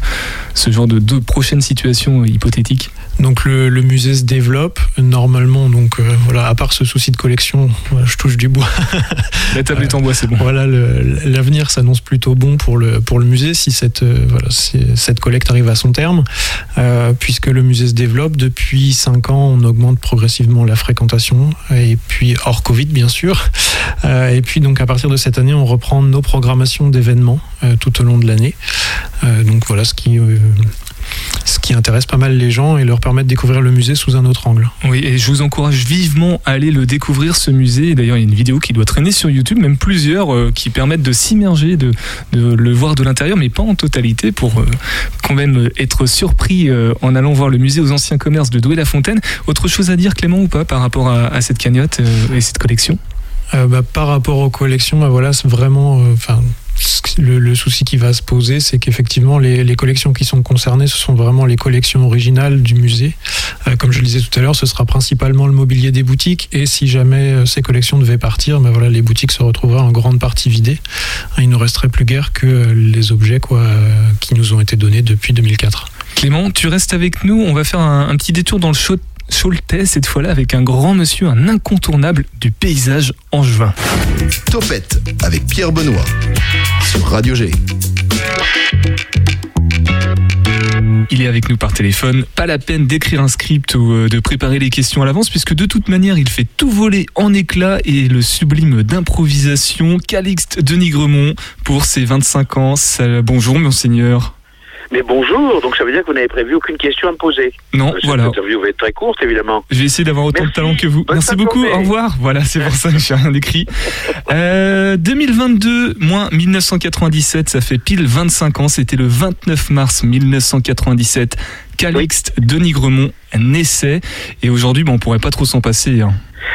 ce genre de, de prochaines situations euh, hypothétiques?
Donc le, le musée se développe normalement. Donc euh, voilà, à part ce souci de collection, voilà, je touche du bois.
La table est en bois, c'est bon.
Voilà, l'avenir s'annonce plutôt bon pour le pour le musée si cette euh, voilà si cette collecte arrive à son terme, euh, puisque le musée se développe depuis cinq ans, on augmente progressivement la fréquentation et puis hors Covid bien sûr. Et puis donc à partir de cette année, on reprend nos programmations d'événements tout au long de l'année. Donc voilà ce qui, ce qui intéresse pas mal les gens et leur permet de découvrir le musée sous un autre angle.
Oui, et je vous encourage vivement à aller le découvrir, ce musée. D'ailleurs, il y a une vidéo qui doit traîner sur YouTube, même plusieurs, euh, qui permettent de s'immerger, de, de le voir de l'intérieur, mais pas en totalité, pour euh, quand même être surpris euh, en allant voir le musée aux anciens commerces de Douai-la-Fontaine. Autre chose à dire, Clément, ou pas, par rapport à, à cette cagnotte euh, et cette collection?
Euh, bah, par rapport aux collections, bah, voilà, c'est vraiment. euh, Enfin, le, souci qui va se poser, c'est qu'effectivement, les, collections qui sont concernées, ce sont vraiment les collections originales du musée. Euh, comme je le disais tout à l'heure, ce sera principalement le mobilier des boutiques. Et si jamais euh, ces collections devaient partir, bah, voilà, les boutiques se retrouveraient en grande partie vidées. Il ne resterait plus guère que euh, les objets quoi, qui nous ont été donnés depuis 2004.
Clément, tu restes avec nous. On va faire un, un petit détour dans le Chau- Choletais, cette fois-là, avec un grand monsieur, un incontournable du paysage angevin.
Topette avec Pierre Benoît sur Radio G.
Il est avec nous par téléphone. Pas la peine d'écrire un script ou euh, de préparer les questions à l'avance, puisque de toute manière, il fait tout voler en éclats et le sublime d'improvisation Calixte de Nigremont pour ses 25 ans. Bonjour, monseigneur.
Mais bonjour, donc ça veut dire que vous n'avez prévu aucune question à me poser.
Non,
Cette
voilà.
interview va être très courte, évidemment.
Je vais essayer d'avoir autant de talent que vous.
Bonne
Merci beaucoup.
journée.
Au revoir. Voilà, c'est pour ça que j'ai rien écrit. Euh, 2022 moins 1997, ça fait pile 25 ans. C'était le 29 mars 1997. Calixte de Nigremont naissait. Et aujourd'hui, bon, on pourrait pas trop s'en passer. hein.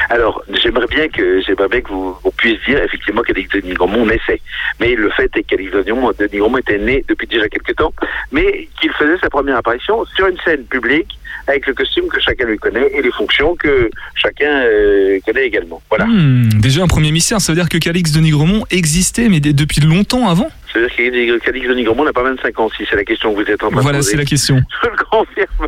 Alors, j'aimerais bien que j'aimerais bien que vous, vous puissiez dire effectivement qu'Alix de Nigromont naissait. Mais le fait est qu'Alix de Nigromont- était né depuis déjà quelques temps, mais qu'il faisait sa première apparition sur une scène publique avec le costume que chacun lui connaît et les fonctions que chacun euh, connaît également. Voilà.
Hmm, déjà un premier mystère. Ça veut dire que Calixte de Nigremont existait, mais depuis longtemps avant?
C'est-à-dire qu'Alix de Nigromont n'a pas 25 ans, si c'est la question que vous êtes en train de
Voilà,
poser.
c'est la question.
Je le confirme.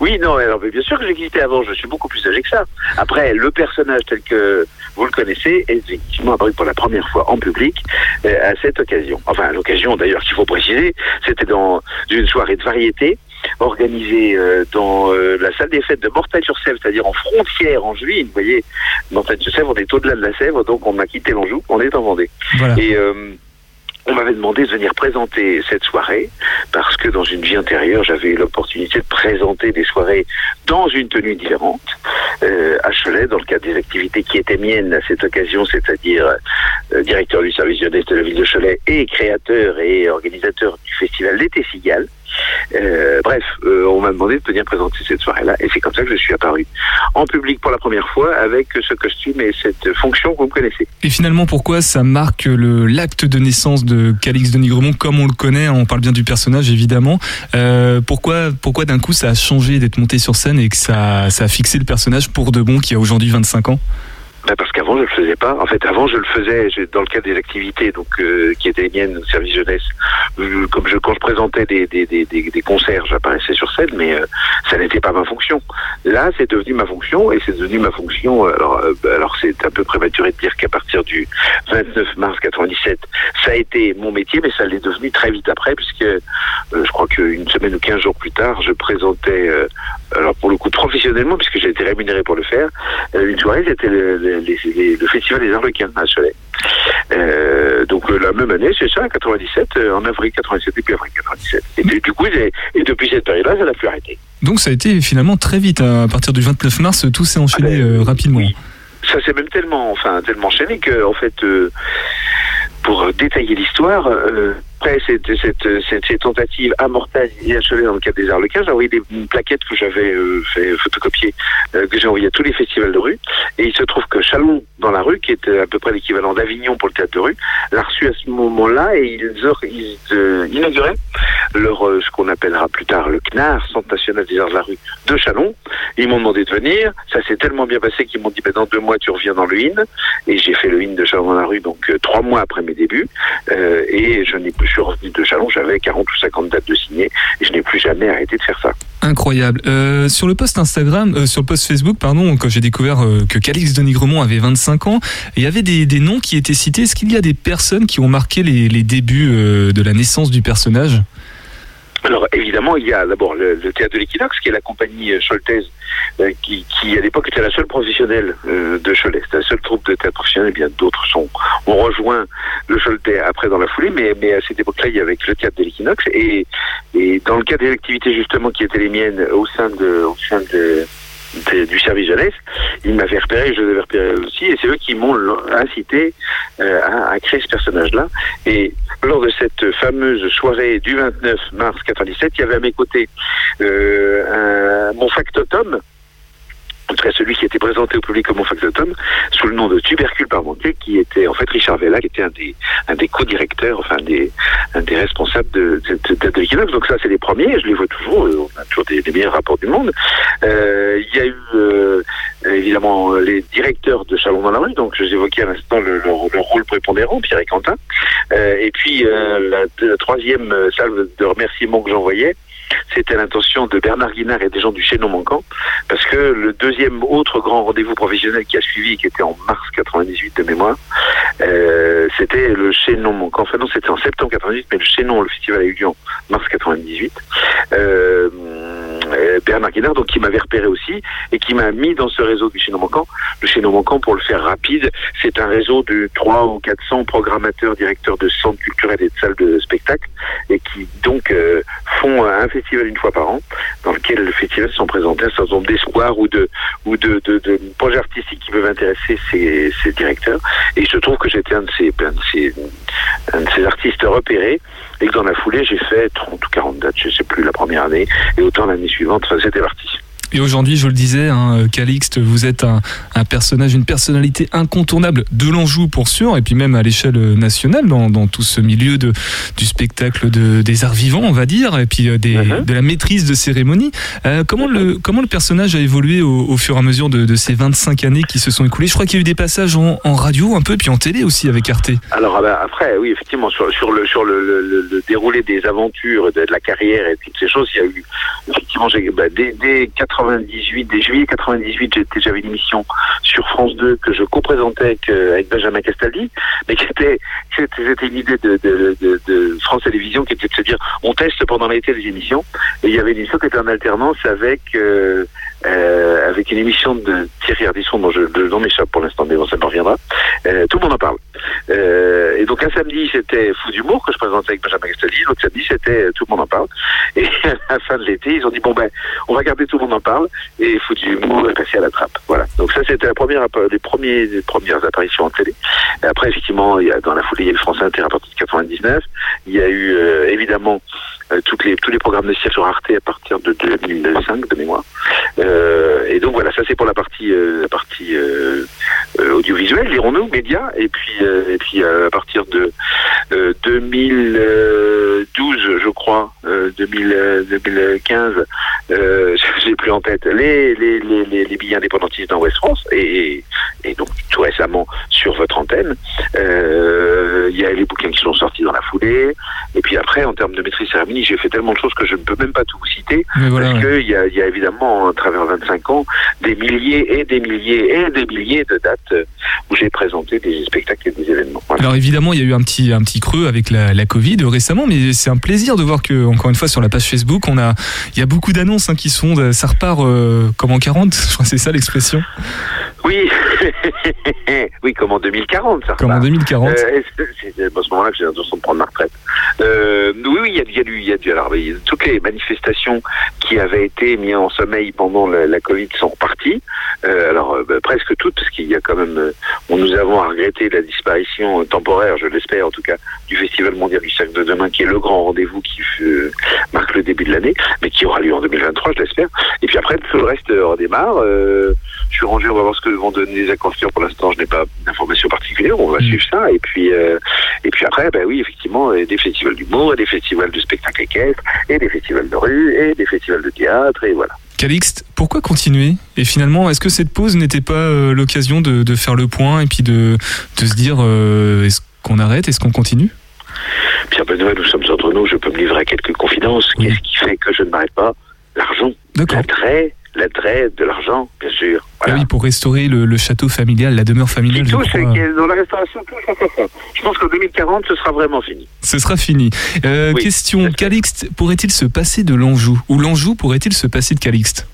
Oui, non, alors, mais bien sûr que j'existais avant, je suis beaucoup plus âgé que ça. Après, le personnage tel que vous le connaissez est effectivement apparu pour la première fois en public euh, à cette occasion. Enfin, à l'occasion d'ailleurs qu'il faut préciser, c'était dans une soirée de variété organisée euh, dans euh, la salle des fêtes de Mortagne-sur-Sèvre, c'est-à-dire en frontière en juillet. Vous voyez, Mortagne-sur-Sèvre, on est au-delà de la Sèvre, donc on a quitté l'Anjou, on est en Vendée.
Voilà.
Et on m'avait demandé de venir présenter cette soirée parce que dans une vie antérieure, j'avais l'opportunité de présenter des soirées dans une tenue différente euh, à Cholet, dans le cadre des activités qui étaient miennes à cette occasion, c'est-à-dire euh, directeur du service jeunesse de la ville de Cholet et créateur et organisateur du festival d'été Cigale. Euh, bref, euh, on m'a demandé de venir présenter cette soirée-là et c'est comme ça que je suis apparu en public pour la première fois avec ce costume et cette fonction que vous connaissez.
Et finalement, pourquoi ça marque l'acte de naissance de Calixte de Nigremont comme on le connaît hein, On parle bien du personnage, évidemment. Euh, pourquoi, pourquoi d'un coup ça a changé d'être monté sur scène et que ça, ça a fixé le personnage pour de bon qui a aujourd'hui 25 ans?
Ben, parce qu'avant je le faisais pas. En fait, avant je le faisais dans le cadre des activités donc euh, qui étaient les miennes au service jeunesse. Euh, comme je quand je présentais des des, des, des, concerts, j'apparaissais sur scène, mais euh, ça n'était pas ma fonction. Là, c'est devenu ma fonction et c'est devenu ma fonction. euh, Alors euh, ben, alors c'est un peu prématuré de dire qu'à partir du 29 mars 97, ça a été mon métier, mais ça l'est devenu très vite après puisque euh, je crois qu'une semaine ou 15 jours plus tard, je présentais euh, alors pour le coup professionnellement puisque j'ai été rémunéré pour le faire euh, une soirée c'était le, festival des Arlequins à Cholet. Euh, donc euh, la même année c'est ça 97 euh, en avril 97 depuis avril 97 et du du coup et depuis cette période là ça n'a plus arrêté.
Donc ça a été finalement très vite. À partir du 29 mars, tout s'est enchaîné euh, rapidement.
Ça s'est même tellement enfin tellement enchaîné que en fait euh, pour détailler l'histoire euh, après cette, cette, cette, cette tentative Cholet dans le cadre des Arlequins, j'ai envoyé des plaquettes que j'avais euh, fait photocopier, euh, que j'ai envoyé à tous les festivals de rue. Et il se trouve que Chalon dans la rue, qui est euh, à peu près l'équivalent d'Avignon pour le théâtre de rue, l'a reçu à ce moment-là et ils, euh, inauguraient leur ce qu'on appellera plus tard le CNAR, Centre national des arts de la rue de Chalon. Ils m'ont demandé de venir. Ça s'est tellement bien passé qu'ils m'ont dit ben, dans deux mois tu reviens dans le IN. Et j'ai fait le IN de Chalon dans la rue donc trois mois après mes débuts. Et je n'ai je suis revenu de Chalon, j'avais 40 ou 50 dates de signer et je n'ai plus jamais arrêté de faire ça.
Incroyable. Euh, sur le post Instagram, euh, sur le post Facebook, pardon, quand j'ai découvert euh, que Calix de Nigremont avait 25 ans, il y avait des, noms qui étaient cités. Est-ce qu'il y a des personnes qui ont marqué les, débuts de la naissance du personnage?
Alors évidemment, il y a d'abord le, le théâtre de l'Équinoxe, qui est la compagnie euh, choltaise, euh, qui, qui à l'époque était la seule professionnelle euh, de Cholet. La seule troupe de théâtre professionnel. Et bien d'autres sont ont rejoint le Choletais après dans la foulée, mais, mais à cette époque-là, il y avait le théâtre de l'Équinoxe. Et, et dans le cadre des activités justement qui étaient les miennes au sein de au sein de du service jeunesse, ils m'avaient repéré, je les avais repérés aussi, et c'est eux qui m'ont incité euh, à, à créer ce personnage-là. Et lors de cette fameuse soirée du 29 mars 97, il y avait à mes côtés euh, un- mon factotum, en tout cas celui qui était présenté au public comme mon factotum, sous le nom de Tubercule Parmentier, qui était en fait Richard Vella, qui était un des, un des co-directeurs, enfin un des, un des responsables de, de, de, de. Donc ça, c'est les premiers, je les vois toujours, euh, on a toujours des, des meilleurs rapports du monde. Euh, il y a eu euh, évidemment les directeurs de Chalon dans la rue, donc je vous évoquais à l'instant le, le, le rôle prépondérant, Pierre et Quentin. Euh, et puis euh, la, la troisième euh, salve de remerciements que j'envoyais, c'était l'intention de Bernard Guinard et des gens du Chaînon Manquant, parce que le deuxième autre grand rendez-vous professionnel qui a suivi, qui était en mars 98 de mémoire, euh, c'était le Chaînon Manquant. Enfin non, c'était en septembre 98, mais le Chaînon, le festival a eu lieu en mars 98. Euh, euh, Bernard Guinard, donc qui m'avait repéré aussi et qui m'a mis dans ce réseau du Chaînon Manquant. Le Chaînon Manquant, pour le faire rapide, c'est un réseau de 3 ou 400 programmateurs, directeurs de centres culturels et de salles de spectacle et qui donc font un festival une fois par an dans lequel le festival sont présentés un certain nombre d'espoirs ou de ou de, de, projets artistiques qui peuvent intéresser ces, ces directeurs. Et il se trouve que j'étais un de ces, un de ces un de ces artistes repérés et que dans la foulée j'ai fait 30 ou 40 dates, je sais plus la première année et autant l'année suivante, c'était parti.
Et aujourd'hui, je le disais, hein, Calixte, vous êtes un, un personnage, une personnalité incontournable de l'Anjou pour sûr, et puis même à l'échelle nationale dans, dans tout ce milieu de, du spectacle de, des arts vivants, on va dire, et puis euh, des, de la maîtrise de cérémonie. Euh, comment, le, comment le personnage a évolué au, au fur et à mesure de, de ces 25 années qui se sont écoulées? Je crois qu'il y a eu des passages en, en radio un peu, puis en télé aussi avec Arte.
Alors ah ben, après, oui, effectivement, sur, sur le sur le, le, le- le déroulé des aventures, de, la carrière et toutes ces choses, il y a eu effectivement, bah, dès, dès 98, dès juillet 98, j'étais, j'avais une émission sur France 2 que je co-présentais avec, Benjamin Castaldi, mais qui était, c'était, une idée de France Télévisions qui était de se dire, on teste pendant l'été les émissions, et il y avait une émission qui était en alternance avec euh, euh, avec une émission de Thierry Ardisson dont je le nom m'échappe pour l'instant, mais bon, ça me reviendra. Euh, tout le monde en parle. Euh, et donc un samedi c'était Fou d'humour que je présentais avec Benjamin Castaldi, l'autre samedi c'était euh, Tout le monde en parle. Et à la fin de l'été, ils ont dit bon ben on va garder Tout le monde en parle et Fou d'humour est passé à la trappe. Voilà. Donc ça c'était la première les premiers premières apparitions en télé. Et après effectivement il y a dans la foulée il y a le France Inter à partir de 99. Il y a eu euh, évidemment les, tous les programmes de cirque sur Arte à partir de 2005 de mémoire. Et donc voilà, ça c'est pour la partie, la partie audiovisuelle, dirons-nous, médias. Et puis, et puis euh, à partir de euh, 2012, je crois, euh, 2000, euh, 2015, euh, j'ai plus en tête les, les, les, les, billets indépendantistes dans Ouest France et, et donc tout récemment sur votre antenne. Euh, Il y a les bouquins qui sont sortis dans la foulée. Et puis après, en termes de maîtrise cérémonie, j'ai fait tellement de choses que je ne peux même pas tout vous citer.
Voilà,
parce
ouais.
qu'il y a, y a évidemment, à travers 25 ans, des milliers et des milliers et des milliers de dates euh, où j'ai présenté des spectacles et des événements.
Alors évidemment, il y a eu un petit, un petit creux avec la, Covid récemment, mais c'est un plaisir de voir que, encore une fois, sur la page Facebook, on a, il y a beaucoup d'annonces hein, qui sont, de- ça repart euh, comme en 40, je crois c'est ça l'expression.
Oui, oui, comme en 2040, ça.
Comme en
repart.
2040.
Euh, c'est à ce moment-là que j'ai l'intention de prendre ma retraite. Euh, oui, oui, il y a, y a du, il y a du, alors, y a toutes les manifestations qui avaient été mises en sommeil pendant la, la Covid sont reparties. Euh, alors euh, bah, presque toutes, parce qu'il y a quand même, euh, bon, nous avons à regretter la disparition euh, temporaire, je l'espère en tout cas, du Festival mondial du sac de demain, qui est le grand rendez-vous qui euh, marque le début de l'année, mais qui aura lieu en 2023, je l'espère. Et puis après, tout le reste euh, redémarre. Euh, je suis rangé, on va voir ce que vont donner les accords Pour l'instant, je n'ai pas d'informations particulières. On va suivre ça. Et puis, euh, et puis après, ben oui, effectivement, des festivals d'humour, des festivals de spectacle équestre, et des festivals de rue, et des festivals de théâtre, et voilà.
Calixte, pourquoi continuer? Et finalement, est-ce que cette pause n'était pas euh, l'occasion de, de faire le point et puis de, de se dire euh, est-ce qu'on arrête, est-ce qu'on continue?
Pierre Benoît, nous sommes entre nous. Je peux me livrer à quelques confidences. Qu'est-ce qui fait que je ne m'arrête pas? L'argent, l'attrait, l'attrait, de l'argent, bien sûr.
Ah oui, pour restaurer le, le château familial, la demeure familiale.
Tout, c'est dans la restauration, tout ça, ça, ça. Je pense qu'en 2040, ce sera vraiment fini.
Ce sera fini. Euh,
Oui,
question, Calixte pourrait-il se passer de l'Anjou? Ou l'Anjou pourrait-il se passer de Calixte?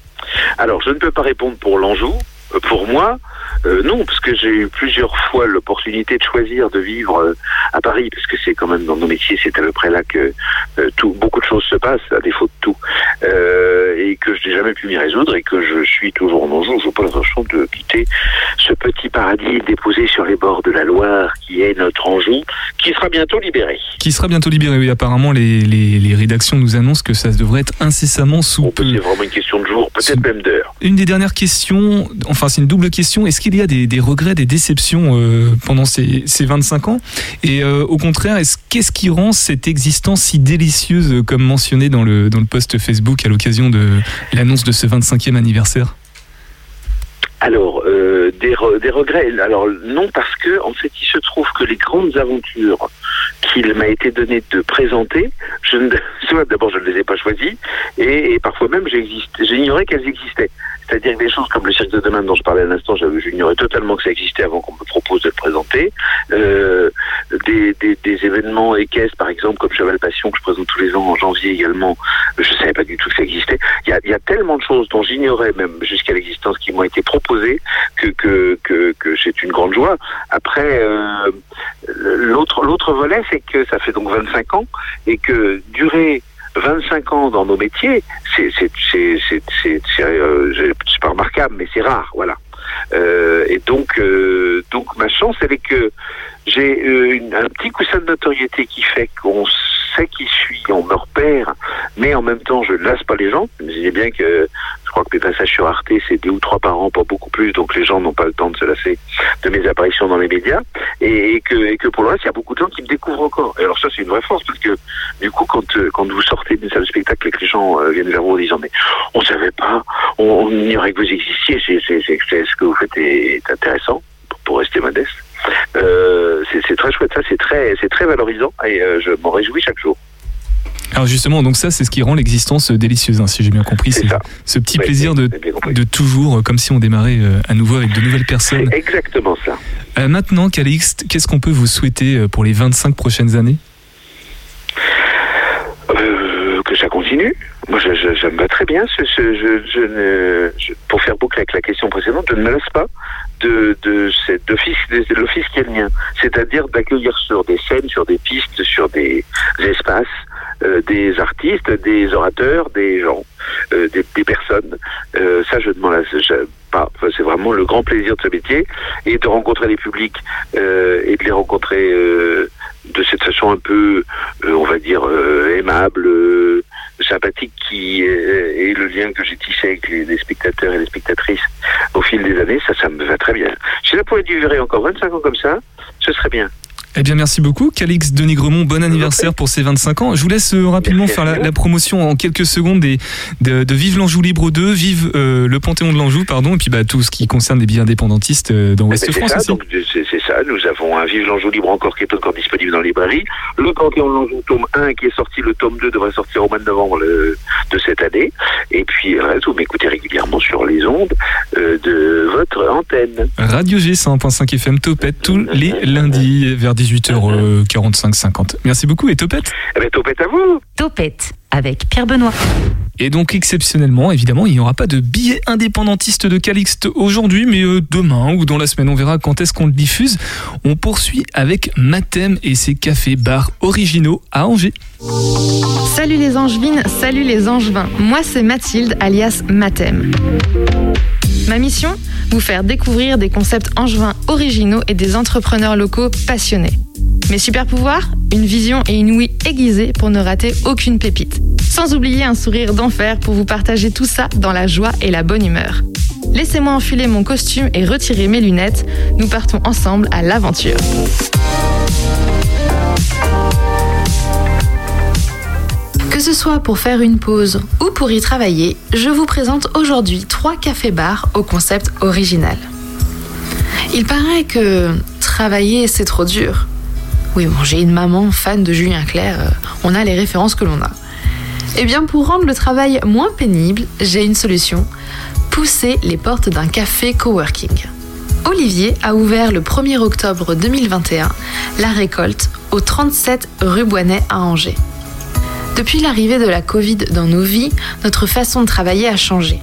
Alors, je ne peux pas répondre pour l'Anjou. Euh, Pour moi, euh, non, parce que j'ai eu plusieurs fois l'opportunité de choisir de vivre euh, à Paris, parce que c'est quand même dans nos métiers, c'est à peu près là que euh, tout, beaucoup de choses se passent, à défaut de tout, et que je n'ai jamais pu m'y résoudre, et que je suis toujours en Anjou. Je n'ai pas l'intention de quitter ce petit paradis déposé sur les bords de la Loire, qui est notre Anjou, qui sera bientôt libéré.
Qui sera bientôt libéré. Oui, apparemment, les, les, les rédactions nous annoncent que ça devrait être incessamment sous peu.
C'est vraiment une question de jour, peut-être même d'heure.
Une des dernières questions, enfin c'est une double question, est-ce qu'il y a des, regrets, des déceptions euh, pendant ces, ces 25 ans? Et euh, au contraire, est-ce qu'est-ce qui rend cette existence si délicieuse, euh, comme mentionné dans le, dans le post Facebook à l'occasion de l'annonce de ce 25e anniversaire?
Alors, des, re- des regrets. Alors, non, parce que, en fait, il se trouve que les grandes aventures qu'il m'a été donné de présenter, je d'abord, je ne les ai pas choisies, et, parfois même, j'ignorais qu'elles existaient. C'est-à-dire des choses comme le cirque de demain dont je parlais à l'instant, j'ignorais totalement que ça existait avant qu'on me propose de le présenter. Euh, des, des, des événements équestres, par exemple, comme Cheval Passion, que je présente tous les ans en janvier également, je ne savais pas du tout que ça existait. Il y a tellement de choses dont j'ignorais même jusqu'à l'existence qui m'ont été proposées que, que, que, que c'est une grande joie. Après, euh, l'autre l'autre volet, c'est que ça fait donc 25 ans et que durer 25 ans dans nos métiers, euh, c'est pas remarquable, mais c'est rare, voilà. Euh, et donc euh, donc ma chance, elle est que j'ai euh, un petit coussin de notoriété qui fait qu'on sait qui je suis, on me repère, mais en même temps je ne lasse pas les gens. Vous imaginez bien que je crois que mes passages sur Arte c'est deux ou trois par an, pas beaucoup plus, donc les gens n'ont pas le temps de se lasser de mes apparitions dans les médias, et, que et que pour le reste il y a beaucoup de gens qui me découvrent encore. Et alors ça c'est une vraie force parce que du coup quand euh, quand vous sortez d'une salle de spectacle et que les gens euh, viennent vers vous en disant mais on savait pas, on, on ignorait que vous existiez, c'est c'est c'est c'est- ce que vous faites est, est intéressant pour, pour rester modeste. Euh, c'est très chouette, ça c'est très très valorisant et euh, je m'en réjouis chaque jour.
Alors justement, donc ça c'est ce qui rend l'existence euh, délicieuse, hein, si j'ai bien compris. C'est ce petit plaisir de, de toujours, comme si on démarrait à nouveau avec de nouvelles personnes.
Exactement ça.
Euh, maintenant, Calixte, qu'est-ce qu'on peut vous souhaiter pour les 25 prochaines années?
Euh, que ça continue. Moi, je, je, ça me va très bien. Ce, ce- je, je ne, je- pour faire boucle avec la question précédente, je ne me lasse pas de, de, de, l'office qui est le mien. C'est-à-dire d'accueillir sur des scènes, sur des pistes, sur des espaces, euh, des artistes, des orateurs, des gens, euh, des, des personnes. Euh, ça, je je- pas. Enfin, c'est vraiment le grand plaisir de ce métier et de rencontrer les publics euh, et de les rencontrer euh, de cette façon un peu, euh, on va dire, aimable, sympathique, qui euh, est le lien que j'ai tissé avec les, spectateurs et les spectatrices au fil des années. Ça, ça me va très bien. Si ça pouvait durer encore 25 ans comme ça, ce serait bien.
Eh bien, merci beaucoup, Calix Denis Gremont. Bon anniversaire pour ses 25 ans. Je vous laisse euh, rapidement faire la, la promotion en quelques secondes des, de, de Vive l'Anjou Libre 2, Vive euh, le Panthéon de l'Anjou, pardon, et puis bah, tout ce qui concerne les billets indépendantistes euh, dans Ouest
ben, c'est
France
ça, donc c'est c'est ça. Nous avons un Vive l'Anjou libre encore qui est encore disponible dans les librairies. Le Panthéon de l'Anjou tome 1 qui est sorti, le tome 2 devrait sortir au mois de novembre le- de cette année. Et puis, reste, vous m'écoutez régulièrement sur les ondes euh, de votre antenne.
Radio G 101.5 FM Topette tous les lundis vers 18h45-50. Merci beaucoup et Topette.
Eh bien, Topette à vous.
Topette avec Pierre Benoît.
Et donc exceptionnellement, évidemment, il n'y aura pas de billet indépendantiste de Calixte aujourd'hui, mais euh, demain ou dans la semaine, on verra quand est-ce qu'on le diffuse. On poursuit avec Mathem et ses cafés-bars originaux à Angers.
Salut les angevines, salut les angevins. Moi c'est Mathilde alias Mathem. Ma mission Vous faire découvrir des concepts angevins originaux et des entrepreneurs locaux passionnés. Mes super pouvoirs Une vision et une ouïe aiguisée pour ne rater aucune pépite. Sans oublier un sourire d'enfer pour vous partager tout ça dans la joie et la bonne humeur. Laissez-moi enfiler mon costume et retirer mes lunettes. Nous partons ensemble à l'aventure. Que ce soit pour faire une pause ou pour y travailler, je vous présente aujourd'hui trois cafés-bars au concept original. Il paraît que travailler c'est trop dur. Oui, bon, j'ai une maman fan de Julien Clerc, euh, on a les références que l'on a.
Eh bien, pour rendre le travail moins pénible, j'ai une solution. Pousser les portes d'un café coworking. Olivier a ouvert le 1er octobre 2021 la récolte au 37 rue Boinet à Angers. Depuis l'arrivée de la Covid dans nos vies, notre façon de travailler a changé.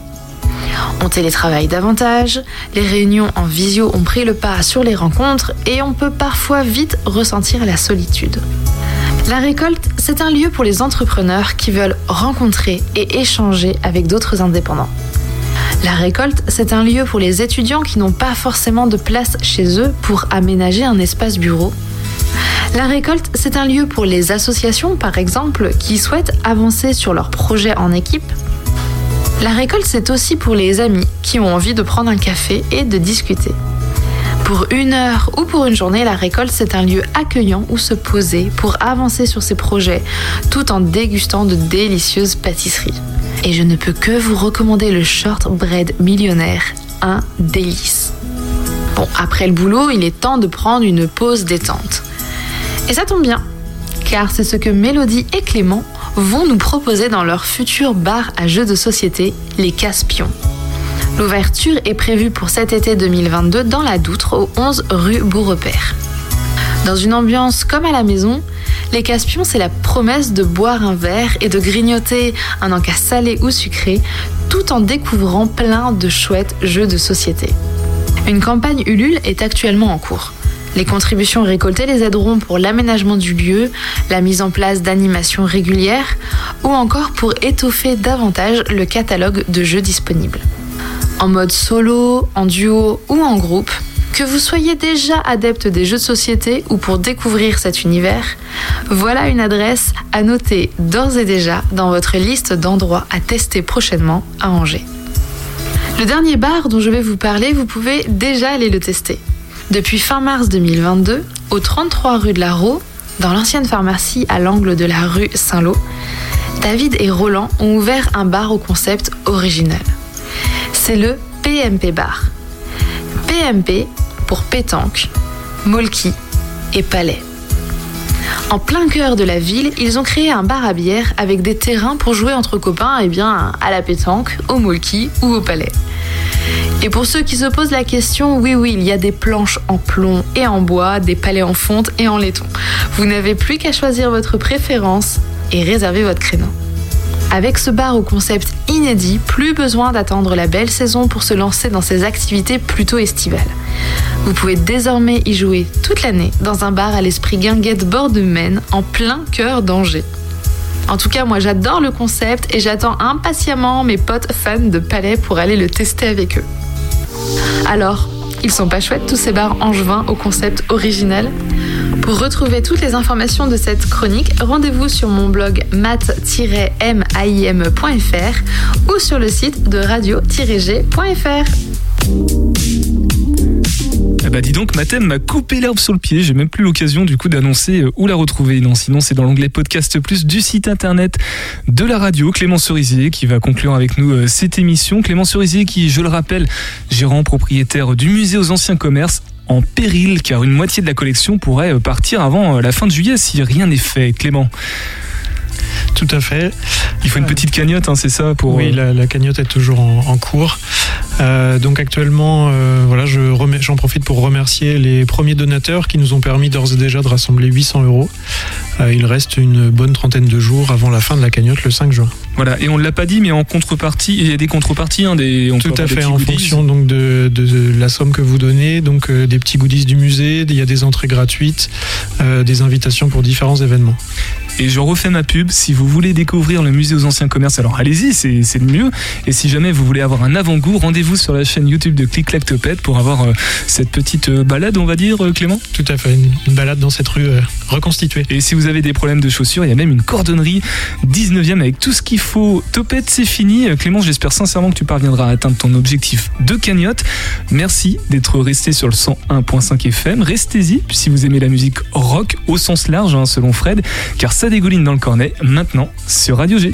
On télétravaille davantage, les réunions en visio ont pris le pas sur les rencontres et on peut parfois vite ressentir la solitude. La récolte, c'est un lieu pour les entrepreneurs qui veulent rencontrer et échanger avec d'autres indépendants. La récolte, c'est un lieu pour les étudiants qui n'ont pas forcément de place chez eux pour aménager un espace bureau. La récolte, c'est un lieu pour les associations, par exemple, qui souhaitent avancer sur leurs projets en équipe. La récolte, c'est aussi pour les amis qui ont envie de prendre un café et de discuter. Pour une heure ou pour une journée, la récolte, c'est un lieu accueillant où se poser pour avancer sur ses projets tout en dégustant de délicieuses pâtisseries. Et je ne peux que vous recommander le shortbread millionnaire, un délice. Bon, après le boulot, il est temps de prendre une pause détente. Et ça tombe bien, car c'est ce que Mélodie et Clément vont nous proposer dans leur futur bar à jeux de société, les Caspions. L'ouverture est prévue pour cet été 2022 dans la Doutre, au 11 rue Beaurepaire. Dans une ambiance comme à la maison, les Caspions, c'est la promesse de boire un verre et de grignoter un encas salé ou sucré, tout en découvrant plein de chouettes jeux de société. Une campagne Ulule est actuellement en cours. Les contributions récoltées les aideront pour l'aménagement du lieu, la mise en place d'animations régulières ou encore pour étoffer davantage le catalogue de jeux disponibles. En mode solo, en duo ou en groupe, que vous soyez déjà adepte des jeux de société ou pour découvrir cet univers, voilà une adresse à noter d'ores et déjà dans votre liste d'endroits à tester prochainement à Angers. Le dernier bar dont je vais vous parler, vous pouvez déjà aller le tester. Depuis fin mars 2022, au 33 rue de la Raux, dans l'ancienne pharmacie à l'angle de la rue Saint-Lô, David et Roland ont ouvert un bar au concept original. C'est le PMP Bar. PMP pour pétanque, molki et palais. En plein cœur de la ville, ils ont créé un bar à bière avec des terrains pour jouer entre copains et eh bien, à la pétanque, au molki ou au palais. Et pour ceux qui se posent la question, oui oui, il y a des planches en plomb et en bois, des palais en fonte et en laiton. Vous n'avez plus qu'à choisir votre préférence et réserver votre créneau. Avec ce bar au concept inédit, plus besoin d'attendre la belle saison pour se lancer dans ces activités plutôt estivales. Vous pouvez désormais y jouer toute l'année dans un bar à l'esprit guinguette bord de Maine en plein cœur d'Angers. En tout cas, moi j'adore le concept et j'attends impatiemment mes potes fans de palais pour aller le tester avec eux. Alors, ils sont pas chouettes tous ces bars angevins au concept original Pour retrouver toutes les informations de cette chronique, rendez-vous sur mon blog mat-maim.fr ou sur le site de radio-g.fr.
Ah bah dis donc, ma thème m'a coupé l'herbe sur le pied. J'ai même plus l'occasion du coup d'annoncer euh, où la retrouver. Non, sinon c'est dans l'onglet podcast plus du site internet de la radio. Clément Cerisier qui va conclure avec nous euh, cette émission. Clément Cerisier qui, je le rappelle, gérant propriétaire du musée aux anciens commerces en péril car une moitié de la collection pourrait euh, partir avant la fin de juillet si rien n'est fait. Clément.
Tout à fait.
Il faut une petite cagnotte, hein, c'est ça pour.
Oui, la, cagnotte est toujours en, cours. Euh, donc actuellement, euh, voilà, j'en profite pour remercier les premiers donateurs qui nous ont permis d'ores et déjà de rassembler 800 euros. Euh, il reste une bonne trentaine de jours avant la fin de la cagnotte le 5 juin.
Voilà, et on ne l'a pas dit, mais en contrepartie, il y a des contreparties, hein, des,
Tout à fait, en fonction donc de, la somme que vous donnez, donc des petits goodies du musée, il y a des entrées gratuites, des invitations pour différents événements.
Et je refais ma pub. Si vous voulez découvrir le musée aux anciens commerces, alors allez-y, c'est le mieux. Et si jamais vous voulez avoir un avant-goût, rendez-vous sur la chaîne YouTube de Click Clack Topette pour avoir euh, cette petite euh, balade, on va dire, euh, Clément
Tout à fait, une, balade dans cette rue reconstituée.
Et si vous avez des problèmes de chaussures, il y a même une cordonnerie 19e avec tout ce qu'il faut. Topette, c'est fini. Clément, j'espère sincèrement que tu parviendras à atteindre ton objectif de cagnotte. Merci d'être resté sur le 101.5 FM. Restez-y si vous aimez la musique rock au sens large, hein, selon Fred, car ça dégouline dans le cornet maintenant sur Radio G.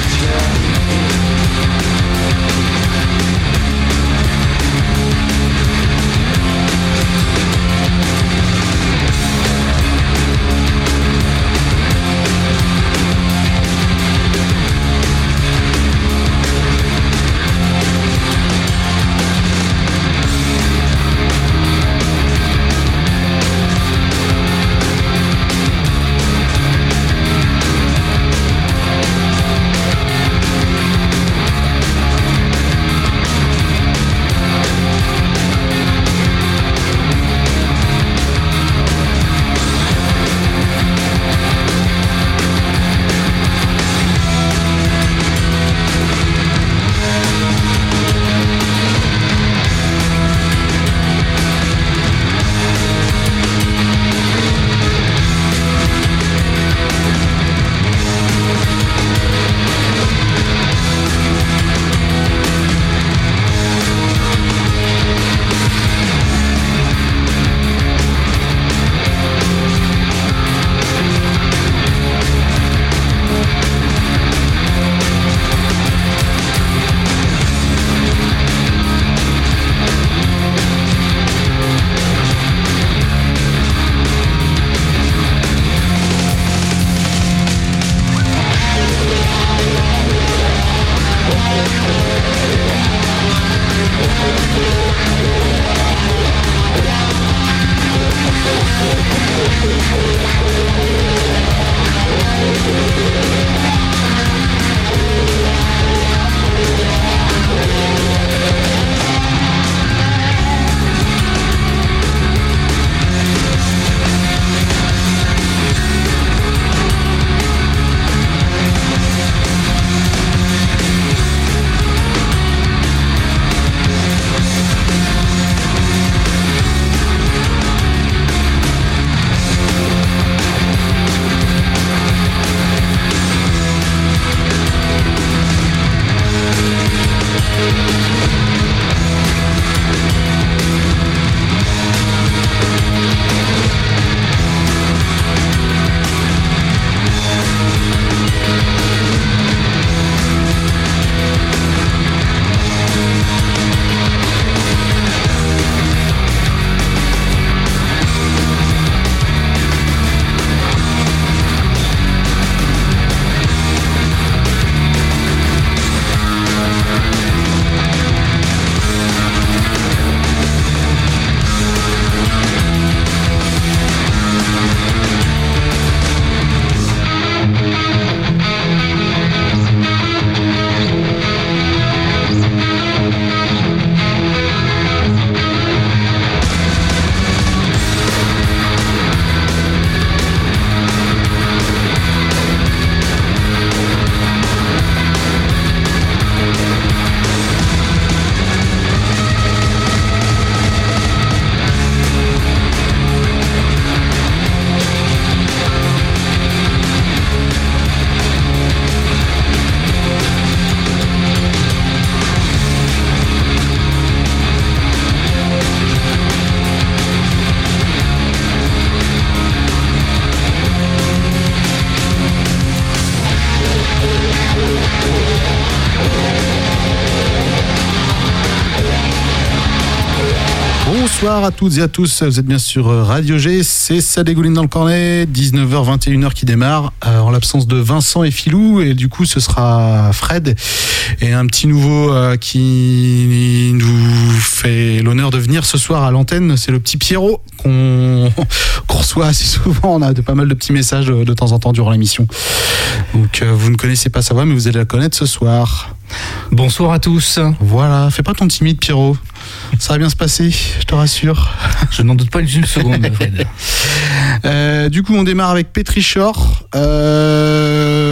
Bonsoir à toutes et à tous, vous êtes bien sur Radio G, c'est ça dégouline dans le cornet, 19h, 21h qui démarre, euh, en l'absence de Vincent et Filou, et du coup ce sera Fred, et un petit nouveau euh, qui nous fait l'honneur de venir ce soir à l'antenne, c'est le petit Pierrot qu'on qu'on reçoit assez souvent, on a de, pas mal de petits messages de, de temps en temps durant l'émission. Donc euh, vous ne connaissez pas sa voix, mais vous allez la connaître ce soir.
Bonsoir à tous.
Voilà, fais pas ton timide Pierrot. Ça va bien se passer, je te rassure.
Je n'en doute pas une seconde, Fred.
Euh, du coup, on démarre avec Petri Shore. Euh...